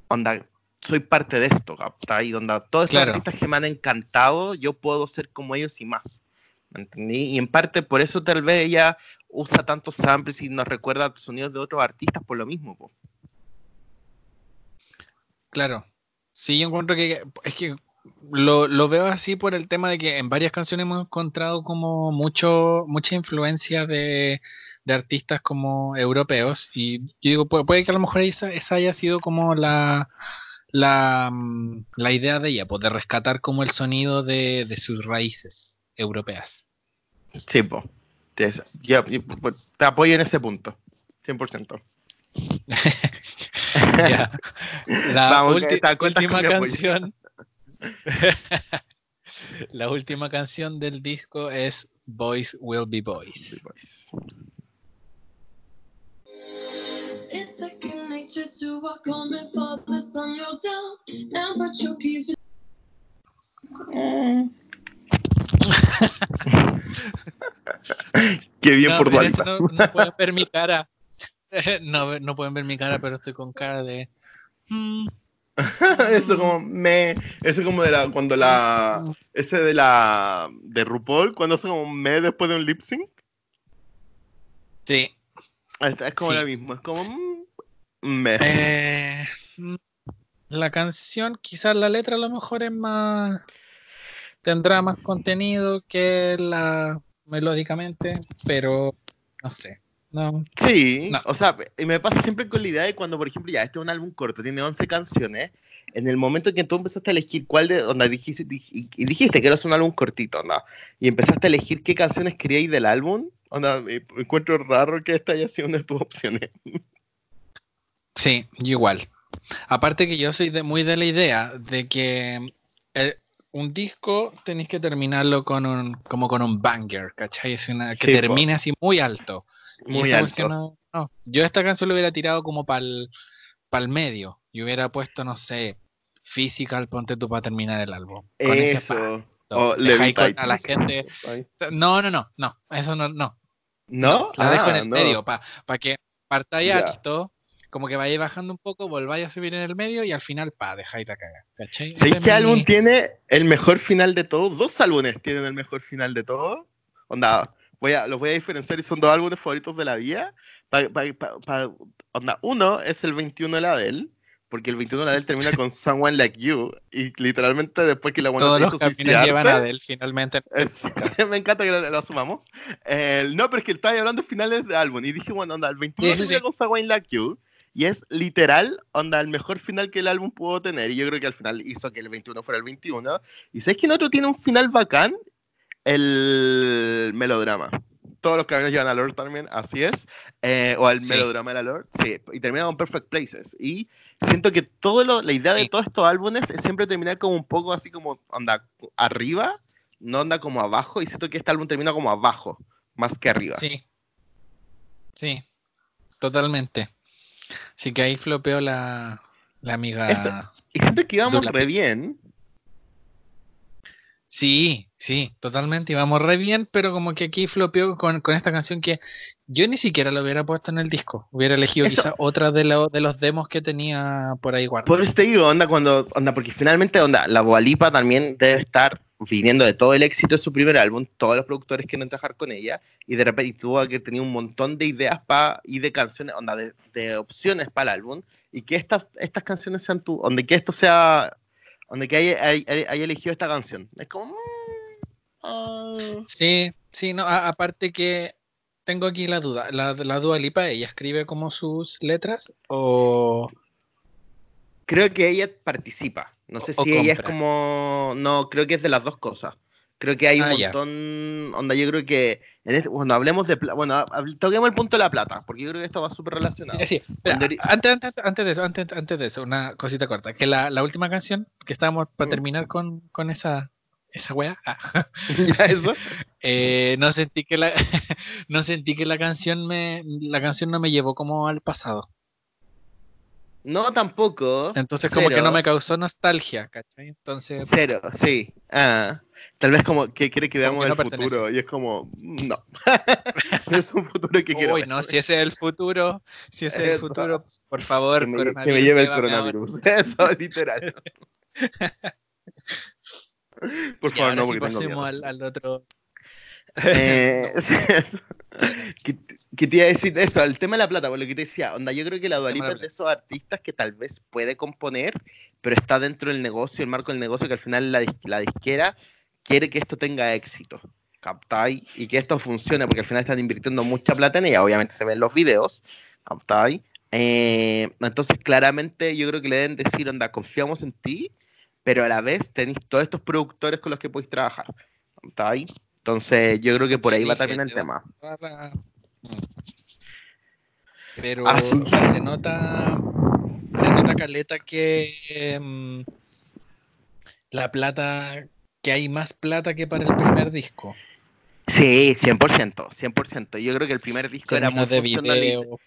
onda, soy parte de esto, ¿está? Y donde todos los artistas que me han encantado, yo puedo ser como ellos y más. ¿Me entendí? Y en parte por eso tal vez ella usa tantos samples y nos recuerda sonidos de otros artistas por lo mismo. Claro. Sí, yo encuentro que es que lo, veo así por el tema de que en varias canciones hemos encontrado como mucho mucha influencia de, artistas como europeos y yo digo puede, que a lo mejor esa, esa haya sido como la, la, mm, la idea de ella, pues, rescatar como el sonido de, de sus raíces europeas. Sí, pues. Te, apoyo en ese punto, 100%. La última canción. la última canción del disco es Boys Will Be Boys. Qué bien por tu no, no, pueden ver mi cara. No, no pueden ver mi cara, pero estoy con cara de. Mm. eso como me. Eso como de la. Cuando la. Ese de la. De RuPaul, cuando hace como me después de un lip sync. Sí. Es, como lo mismo, es como. Mm, me. Eh, la canción, quizás la letra a lo mejor es más. Tendrá más contenido que la melódicamente, pero no sé. No. Sí, o sea, me pasa siempre con la idea de cuando, por ejemplo, ya este es un álbum corto, tiene 11 canciones. En el momento en que tú empezaste a elegir cuál de, onda dijiste, y dijiste que era un álbum cortito, ¿no? Y empezaste a elegir qué canciones queríais del álbum, onda, me encuentro raro que esta haya sido una de tus opciones. Sí, igual. Aparte que yo soy de, muy de la idea de que el, un disco tenéis que terminarlo con un, como con un banger, ¿cachai? Es una, que termine así muy alto. Muy alto. Yo esta canción lo hubiera tirado como para el medio y hubiera puesto, no sé, Physical, ponte tú para terminar el álbum. Con eso. a la gente. No, no, no, no, eso no, no. ¿No? la dejo en ah, el medio, para que partáis alto, como que vayáis bajando un poco, volváis a subir en el medio y al final, pa, dejáis la caga. ¿Cachai? ¿Sabéis qué álbum tiene el mejor final de todos? Dos álbumes tienen el mejor final de todos. Onda, voy a, los voy a diferenciar y son dos álbumes favoritos de la vida. onda, uno es el 21 de la Adele, porque el 21 de Adele termina con Someone Like You, y literalmente después que la buena Todos los caminos llevan a Adele finalmente. me encanta que lo, asumamos. no, pero es que estaba hablando de finales de álbum, y dije, bueno, onda, el 21 termina con Someone Like You, y es literal, onda, el mejor final que el álbum pudo tener. Y yo creo que al final hizo que el 21 fuera el 21. Y sabes que en otro tiene un final bacán, el melodrama. Todos los caminos llevan a Lord también, así es. Eh, o el melodrama de la Lord, sí. Y termina con Perfect Places. Y siento que todo la idea de todos estos álbumes es siempre terminar como un poco así como, onda, arriba, no anda como abajo. Y siento que este álbum termina como abajo, más que arriba. Sí. Sí, totalmente. Sí que ahí flopeó la, la amiga. y siento que íbamos re bien. Sí, sí, totalmente íbamos re bien, pero como que aquí flopeó con, esta canción que yo ni siquiera lo hubiera puesto en el disco. Hubiera elegido quizá otra de, de los demos que tenía por ahí guardados. Por eso te digo, onda, cuando, onda, porque finalmente, onda, la Boalipa también debe estar viniendo de todo el éxito de su primer álbum, todos los productores quieren trabajar con ella, y de repente tuvo que tenía un montón de ideas pa, y de canciones, onda, de, opciones para el álbum, y que estas, estas canciones sean tú, donde que esto sea, donde que haya, elegido esta canción. Es como... Mm, ah. Sí, sí, no, aparte que tengo aquí la duda, la, la Dua Lipa, ¿ella escribe como sus letras o...? Creo que ella participa. No sé si ella es como. No, creo que es de las dos cosas. Creo que hay un ah, montón. Onda, yo creo que. En este, cuando hablemos de. Bueno, toquemos el punto de la plata, porque yo creo que esto va súper relacionado. Sí, antes, antes, antes, de eso, antes, antes de eso, una cosita corta. Que la, la última canción, que estábamos para mm. terminar con, con esa. Esa wea. Ah. ¿Ya eso? eh, no sentí que la. no sentí que la canción me. La canción no me llevó como al pasado. No, tampoco. Entonces como que no me causó nostalgia, ¿cachai? Entonces... Cero, sí. Ah, tal vez como que quiere que veamos el futuro y es como, no. no es un futuro que quiero Uy, no, si ese es el futuro, si ese es el futuro, por favor, que me, que me lleve el coronavirus. Eso, literal. por favor, no, porque pasemos al, al otro. Eh, ¿qué, te iba a decir eso? El tema de la plata, por lo que te decía, onda, yo creo que la Dualipa es de esos artistas que tal vez puede componer, pero está dentro del negocio, el marco del negocio, que al final la, la disquera quiere que esto tenga éxito. ¿Captai? Y que esto funcione, porque al final están invirtiendo mucha plata en ella, obviamente se ven los videos, ¿captai? Eh, entonces, claramente, yo creo que le deben decir, onda, confiamos en ti, pero a la vez tenéis todos estos productores con los que podéis trabajar. ¿Captai? Entonces, yo creo que por ahí va también el tema. Pero ah, se nota se nota caleta que em, la plata que hay más plata que para el primer disco. Sí, 100%, 100%. Yo creo que el primer disco era muy de video,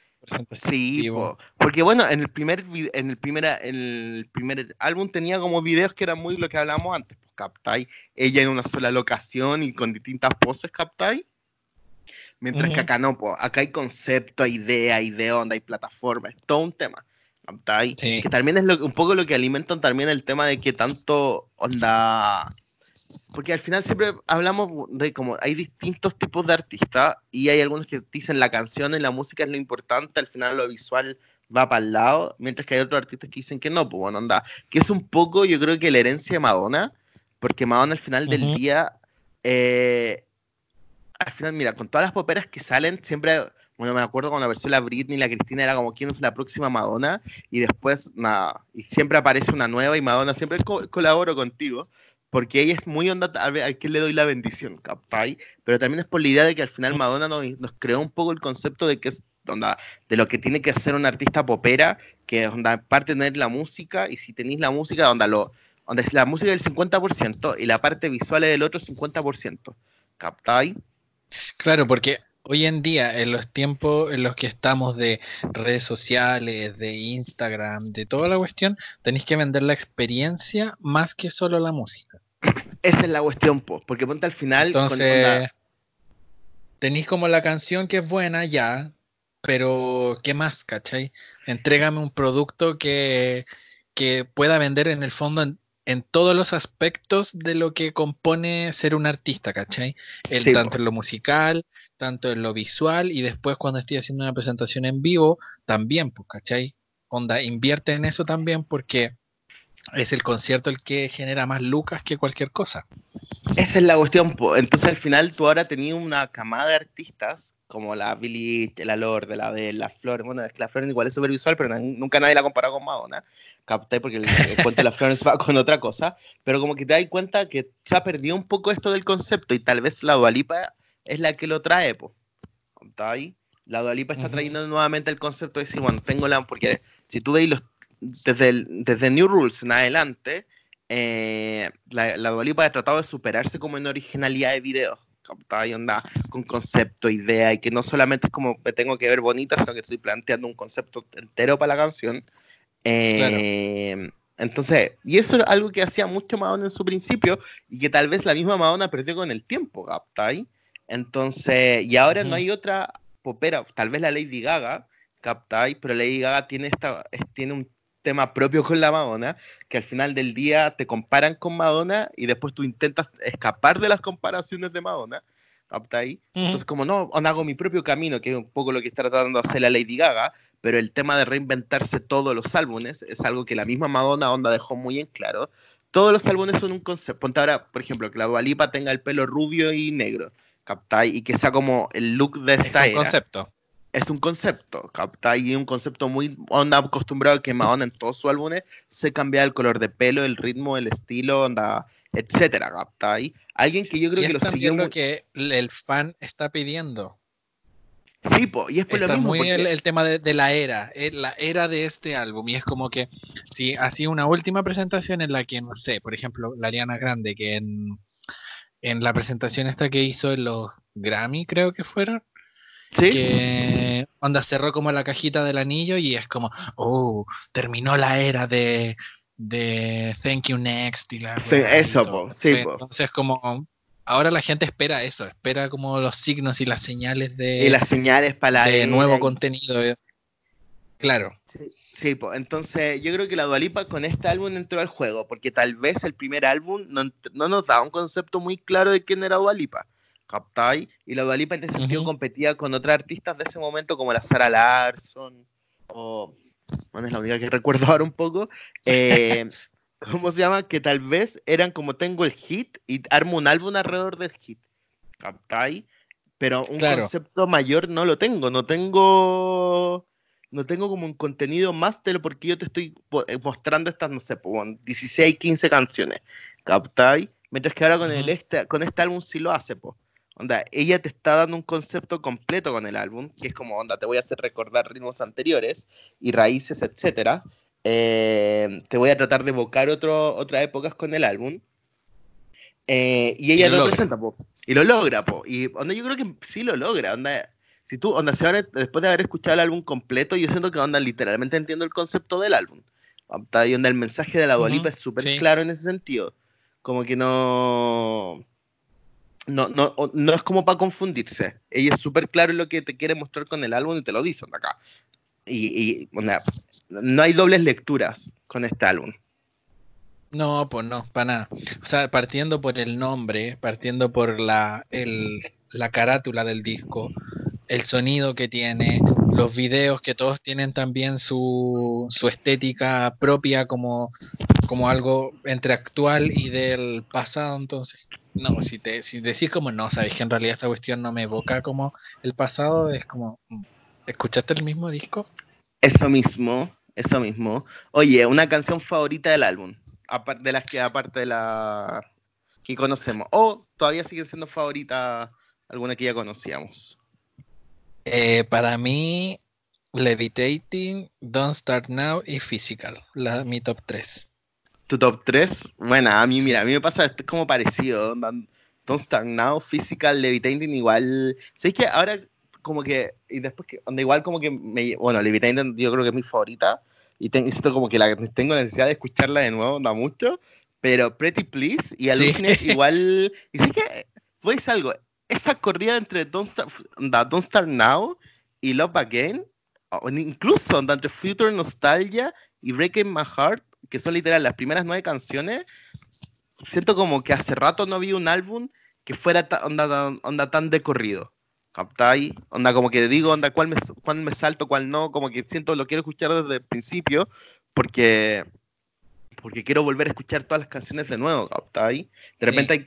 Sí, porque bueno, en el primer en el primer el primer álbum tenía como videos que eran muy lo que hablamos antes, pues captai ella en una sola locación y con distintas poses, captai. Mientras que acá no, pues acá hay concepto, hay idea, hay de onda, hay plataforma, es todo un tema. Captai. Que también es un poco lo que alimentan también el tema de que tanto onda porque al final siempre hablamos de como hay distintos tipos de artistas y hay algunos que dicen la canción y la música es lo importante, al final lo visual va para el lado, mientras que hay otros artistas que dicen que no, pues bueno, anda, que es un poco yo creo que la herencia de Madonna, porque Madonna al final del día, eh, al final, mira, con todas las poperas que salen, siempre, bueno, me acuerdo cuando apareció la Britney y la Cristina era como, ¿quién es la próxima Madonna? Y después, nada, y siempre aparece una nueva y Madonna siempre colaboro contigo porque ella es muy onda, a, ver, a quién le doy la bendición, capaz, pero también es por la idea de que al final Madonna nos, creó un poco el concepto de que es onda, de lo que tiene que hacer un artista popera, que es onda, parte tener la música, y si tenéis la música, onda, lo, donde es la música del 50% y la parte visual es del otro 50%, ¿captáis? Claro, porque hoy en día, en los tiempos en los que estamos de redes sociales, de Instagram, de toda la cuestión, tenéis que vender la experiencia más que solo la música. Esa es la cuestión, porque ponte al final. Entonces, tenéis como la canción que es buena ya, pero ¿qué más, cachai? Entrégame un producto que, que pueda vender en el fondo en, todos los aspectos de lo que compone ser un artista, ¿cachai? El, tanto en lo musical, tanto en lo visual y después cuando estoy haciendo una presentación en vivo, también, pues, ¿cachai? Onda, invierte en eso también porque es el concierto el que genera más lucas que cualquier cosa. Esa es la cuestión. Entonces al final tú ahora tenías una camada de artistas como la Billie, la Lorde, la de la Flor. Bueno, es que la Flor igual es súper visual, pero nunca nadie la ha comparado con Madonna. Capté porque el, cuento de la Flor va con otra cosa. Pero como que te das cuenta que se ha perdido un poco esto del concepto y tal vez la Dualipa es la que lo trae. ¿Está ahí? La Dualipa está trayendo nuevamente el concepto de decir, bueno, tengo la. Porque si tú veis los desde, desde New Rules en adelante, eh, la, la Dualipa ha tratado de superarse como en originalidad de video. Y onda con concepto, idea, y que no solamente es como me tengo que ver bonita, sino que estoy planteando un concepto entero para la canción. Eh, entonces, y eso es algo que hacía mucho Madonna en su principio y que tal vez la misma Madonna perdió con el tiempo, ¿captai? Entonces, y ahora no hay otra popera, tal vez la Lady Gaga, ¿captai? Pero Lady Gaga tiene, esta, tiene un tema propio con la Madonna, que al final del día te comparan con Madonna y después tú intentas escapar de las comparaciones de Madonna. Ahí. Entonces, como no, hago mi propio camino, que es un poco lo que está tratando de hacer la Lady Gaga, pero el tema de reinventarse todos los álbumes es algo que la misma Madonna Onda dejó muy en claro. Todos los álbumes son un concepto. Ponte ahora, por ejemplo, que la Dualipa tenga el pelo rubio y negro, ¿captai? Y que sea como el look de esta es un concepto es un concepto, capta y un concepto muy onda acostumbrado que Madonna en todos sus álbumes se cambia el color de pelo, el ritmo, el estilo, onda, etcétera, capta ahí. Alguien que yo creo que lo siguió lo que el fan está pidiendo. Sí, po, y es por lo mismo. muy el, tema de, la era, eh, la era de este álbum. Y es como que si hacía una última presentación en la que, no sé, por ejemplo, la Ariana Grande, que en, en la presentación esta que hizo en los Grammy, creo que fueron, que onda cerró como la cajita del anillo y es como, oh, terminó la era de, de Thank You Next y la eso, sí, Entonces como ahora la gente espera eso, espera como los signos y las señales de y las señales para de nuevo contenido. Eh. Claro. Sí, sí entonces yo creo que la Dualipa con este álbum entró al juego, porque tal vez el primer álbum no, no nos da un concepto muy claro de quién era Dualipa. ¿Captai? Y la Dualipa en ese sentido competía con otras artistas de ese momento como la Sara Larson o bueno, es la única que recuerdo ahora un poco. Eh, ¿Cómo se llama? Que tal vez eran como tengo el hit y armo un álbum alrededor del hit. ¿Captai? Pero un concepto mayor no lo tengo. No tengo. No tengo como un contenido más de lo porque yo te estoy eh, mostrando estas, no sé, 16, 15 canciones. ¿Captai? Mientras que ahora con, el este, con este álbum sí lo hace, pues. Onda, ella te está dando un concepto completo con el álbum, que es como, onda, te voy a hacer recordar ritmos anteriores y raíces, etcétera. Eh, te voy a tratar de evocar otro, otras épocas con el álbum. Eh, y ella lo, presenta, po, y lo logra, po. Y onda, yo creo que sí lo logra, onda. Si tú, onda, se después de haber escuchado el álbum completo, yo siento que onda, literalmente entiendo el concepto del álbum. y onda, el mensaje de la Dualipa es súper claro en ese sentido. Como que no no, no, no es como para confundirse. Ella es súper claro lo que te quiere mostrar con el álbum y te lo dice acá. Y, no hay dobles lecturas con este álbum. No, pues no, para nada. O sea, partiendo por el nombre, partiendo por la, el, la carátula del disco, el sonido que tiene, los videos que todos tienen también su, su estética propia como, como algo entre actual y del pasado, entonces no, si te si decís como no, sabéis que en realidad esta cuestión no me evoca como el pasado, es como, mm, ¿escuchaste el mismo disco? Eso mismo, eso mismo. Oye, una canción favorita del álbum, de las que aparte de la que conocemos, o todavía siguen siendo favoritas alguna que ya conocíamos. Eh, para mí, Levitating, Don't Start Now y Physical, la, mi top 3 tu top 3. Bueno, a mí, mira, a mí me pasa, esto es como parecido. Don't Start Now, Physical, Levitating, igual. ¿Sabes que ahora como que, y después que, donde igual como que, me, bueno, Levitating yo creo que es mi favorita, y tengo, como que la, tengo la necesidad de escucharla de nuevo, da mucho, pero Pretty Please y Alucine igual, y sé que, pues algo, esa corrida entre Don't Start, Don't Start Now y Love Again, o incluso entre Future Nostalgia y Breaking My Heart, que son literal las primeras nueve canciones, siento como que hace rato no había un álbum que fuera onda, onda tan de corrido. ¿Captáis? Onda como que digo, onda, cuál me, cuál me salto, cuál no, como que siento, lo quiero escuchar desde el principio, porque porque quiero volver a escuchar todas las canciones de nuevo, ¿captáis? De repente hay,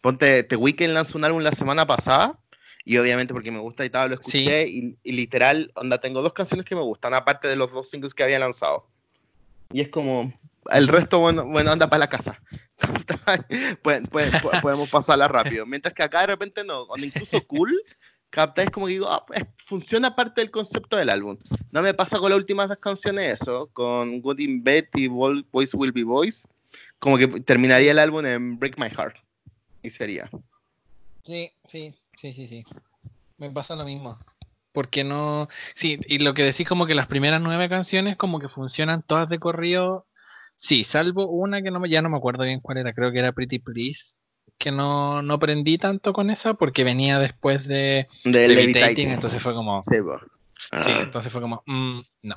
ponte, The Weeknd lanzó un álbum la semana pasada, y obviamente porque me gusta y tal, lo escuché, y, literal, onda, tengo dos canciones que me gustan, aparte de los dos singles que había lanzado. Y es como, el resto, bueno, bueno anda para la casa. podemos pasarla rápido. Mientras que acá de repente no, incluso cool, capta es como que digo, pues, funciona parte del concepto del álbum. No me pasa con las últimas dos canciones eso, con Good in Bed y Voice Will Be Voice, como que terminaría el álbum en Break My Heart. Y sería. Sí, sí, sí, sí, sí. Me pasa lo mismo. Porque no. Sí, y lo que decís como que las primeras nueve canciones como que funcionan todas de corrido. Sí, salvo una que no ya no me acuerdo bien cuál era, creo que era Pretty Please que no, no aprendí tanto con esa porque venía después de, de Levitating, entonces fue como... Sí, ah. entonces fue como, mm, no.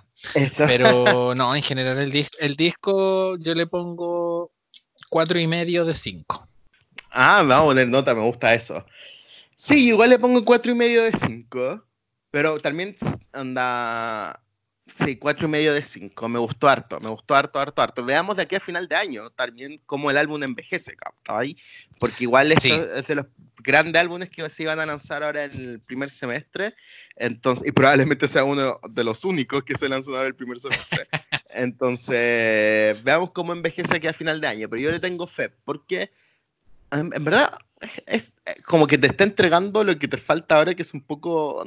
Pero no, en general el, el disco yo le pongo cuatro y medio de cinco. Ah, vamos a poner nota, me gusta eso. Sí, igual le pongo cuatro y medio de cinco, pero también anda Sí, cuatro y medio de cinco. Me gustó harto, me gustó harto, harto, harto. Veamos de aquí a final de año también cómo el álbum envejece, ahí Porque igual es de los grandes álbumes que se iban a lanzar ahora en el primer semestre. Entonces, y probablemente sea uno de los únicos que se lanzan ahora el primer semestre. Entonces, veamos cómo envejece aquí a final de año. Pero yo le tengo fe, porque en, verdad es, como que te está entregando lo que te falta ahora, que es un poco,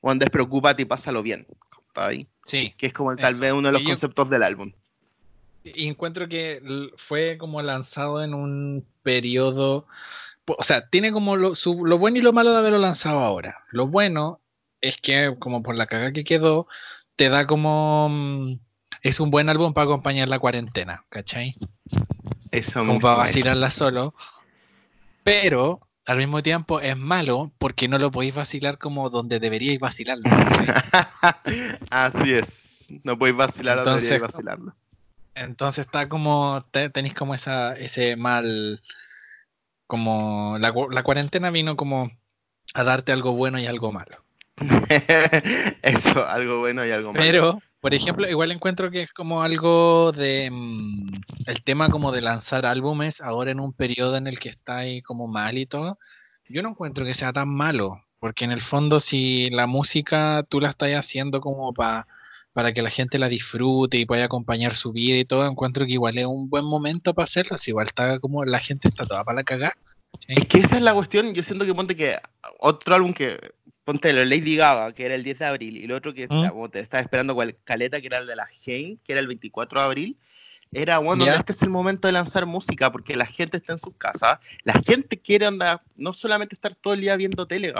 cuando despreocúpate y pásalo bien ahí. Sí. Que es como tal vez uno de los conceptos del álbum. Y encuentro que fue como lanzado en un periodo. O sea, tiene como lo, lo bueno y lo malo de haberlo lanzado ahora. Lo bueno es que, como por la caga que quedó, te da como. Mm, es un buen álbum para acompañar la cuarentena, ¿cachai? Eso Como para vacilarla solo. Pero al mismo tiempo es malo porque no lo podéis vacilar como donde deberíais vacilarlo. Así es. No podéis vacilar donde deberíais vacilarlo. Entonces está como, tenéis como esa, ese mal, como la, la cuarentena vino como a darte algo bueno y algo malo. Eso, algo bueno y algo malo. Pero por ejemplo, igual encuentro que es como algo de mm, el tema como de lanzar álbumes ahora en un periodo en el que está ahí como mal y todo. Yo no encuentro que sea tan malo, porque en el fondo si la música tú la estás haciendo como para para que la gente la disfrute y pueda acompañar su vida y todo, encuentro que igual es un buen momento para hacerlo. Si igual está como la gente está toda para la cagada. Es que esa es la cuestión. Yo siento que ponte que otro álbum que ponte lo Lady Gaga, que era el 10 de abril, y el otro que ¿Mm? te estaba esperando cual caleta, que era el de la Jane, que era el 24 de abril, era bueno, este es el momento de lanzar música, porque la gente está en sus casas, la gente quiere andar, no solamente estar todo el día viendo tele,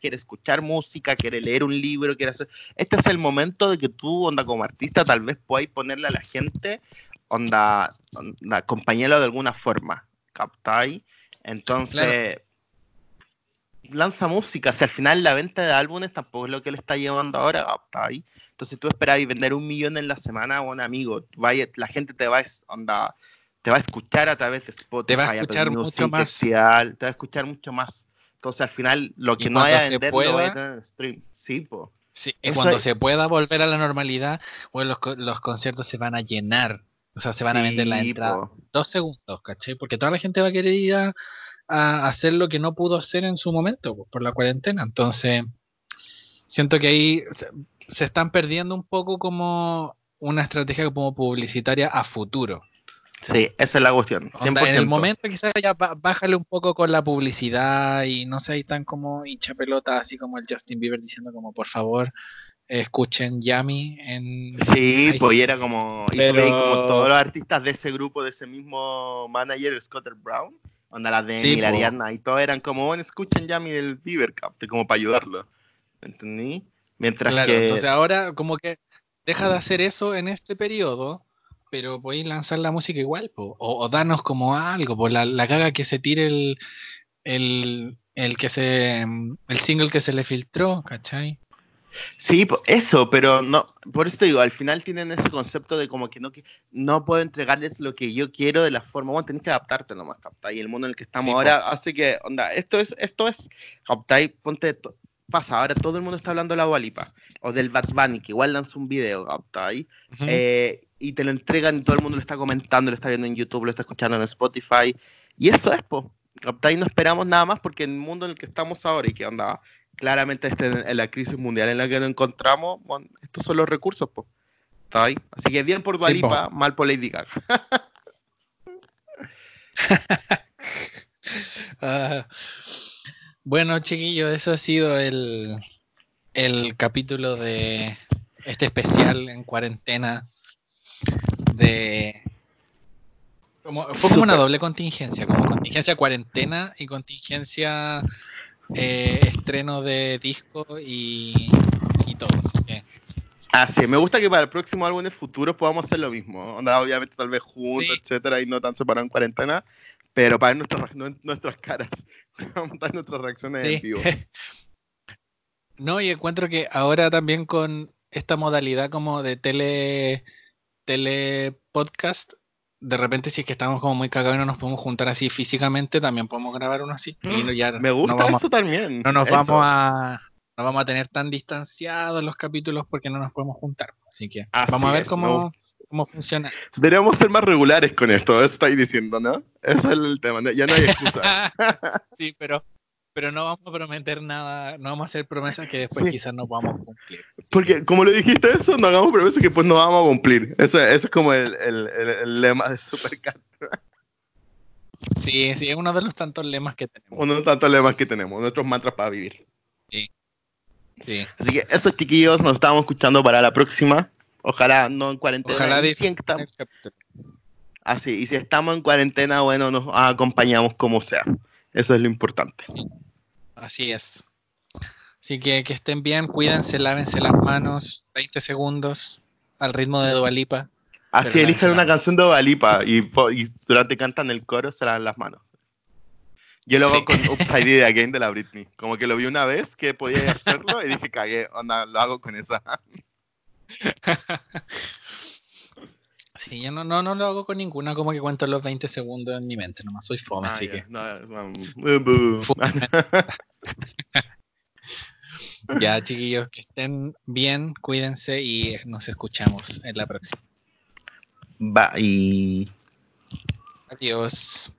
quiere escuchar música, quiere leer un libro, quiere hacer, este es el momento de que tú, onda, como artista, tal vez puedas ponerle a la gente, onda, onda acompañarlo de alguna forma, ¿captáis? Entonces, lanza música, si al final la venta de álbumes tampoco es lo que le está llevando ahora, está ahí. Entonces tú esperabas vender un millón en la semana, un amigo, vaya, la gente te va, a, te va a escuchar a través de Spotify, te va a escuchar mucho más. te va a escuchar mucho más. Entonces al final lo que no haya a vender lo vaya a tener en stream. Sí, po. Sí, y cuando se pueda volver a la normalidad, pues los, los conciertos se van a llenar. O sea, se van a vender la entrada. Dos segundos, ¿cachai? Porque toda la gente va a querer ir a, a hacer lo que no pudo hacer en su momento por la cuarentena. Entonces, siento que ahí se, están perdiendo un poco como una estrategia como publicitaria a futuro. Sí, esa es la cuestión. en el momento quizás ya bájale un poco con la publicidad y no sé, tan como hincha pelota, así como el Justin Bieber diciendo como por favor escuchen Yami en... Sí, pues era como, y como todos los artistas de ese grupo, de ese mismo manager, Scott Brown, Onda las de sí, y todo eran como, bueno, escuchen ya mi del Beaver Cup, como para ayudarlo. ¿Entendí? Mientras claro, que. Entonces ahora, como que deja de hacer eso en este periodo, pero podéis lanzar la música igual, o, o, danos como algo, por la, la caga que se tire el, el, el que se el single que se le filtró, ¿cachai? Sí, eso, pero no, por eso te digo, al final tienen ese concepto de como que no, no puedo entregarles lo que yo quiero de la forma, bueno, tenés que adaptarte nomás, ¿captai? Y el mundo en el que estamos ahora hace que, onda, esto es, esto es, ¿captai? Ponte, pasa, ahora todo el mundo está hablando de la Dualipa, o del Bad Bunny, que igual lanza un video, ¿captai? Eh, y te lo entregan y todo el mundo lo está comentando, lo está viendo en YouTube, lo está escuchando en Spotify, y eso es, po, ¿captai? No esperamos nada más porque el mundo en el que estamos ahora y que onda claramente este, en la crisis mundial en la que nos encontramos, estos son los recursos, pues. ¿Está ahí? Así que bien por Dualipa, mal por Lady Gaga. Ah, bueno, chiquillos, eso ha sido el, el capítulo de este especial en cuarentena de fue como una doble contingencia, como contingencia cuarentena y contingencia eh, estreno de disco y, todo. Ah, sí, me gusta que para el próximo álbum en el futuro podamos hacer lo mismo. obviamente, tal vez juntos, etcétera, y no tan separados en cuarentena, pero para nuestras, nuestras caras, dar nuestras reacciones en vivo. no, y encuentro que ahora también con esta modalidad como de tele, tele podcast, de repente si es que estamos como muy cagados y no nos podemos juntar así físicamente, también podemos grabar uno así. Mm, me gusta eso también. No nos vamos a no vamos a tener tan distanciados los capítulos porque no nos podemos juntar. Así que vamos a ver cómo, cómo funciona. Deberíamos ser más regulares con esto, eso estáis diciendo, ¿no? Ese es el tema, ya no hay excusa. sí, pero pero no vamos a prometer nada, no vamos a hacer promesas que después quizás no vamos a cumplir. Porque como lo dijiste eso, no hagamos promesas que pues no vamos a cumplir. Eso, es como el, lema de Supercat. Sí, sí, es uno de los tantos lemas que tenemos. Uno de los tantos lemas que tenemos, nuestros mantras para vivir. Sí. Sí. Así que esos chiquillos nos estamos escuchando para la próxima. Ojalá no en cuarentena. Ojalá Así, y si estamos en cuarentena, bueno, nos acompañamos como sea. Eso es lo importante. Así es. Así que que estén bien, cuídense, lávense las manos, 20 segundos al ritmo de Dualipa. Así eligen una canción de Dualipa y, y durante cantan el coro se lavan las manos. Yo lo hago con Upside Down Again de la Britney. Como que lo vi una vez que podía hacerlo y dije, cagué, onda, lo hago con esa. Sí, yo no, no, no lo hago con ninguna, como que cuento los 20 segundos en mi mente, nomás soy fome, ah, así que. ya, chiquillos, que estén bien, cuídense y nos escuchamos en la próxima. Bye. Adiós.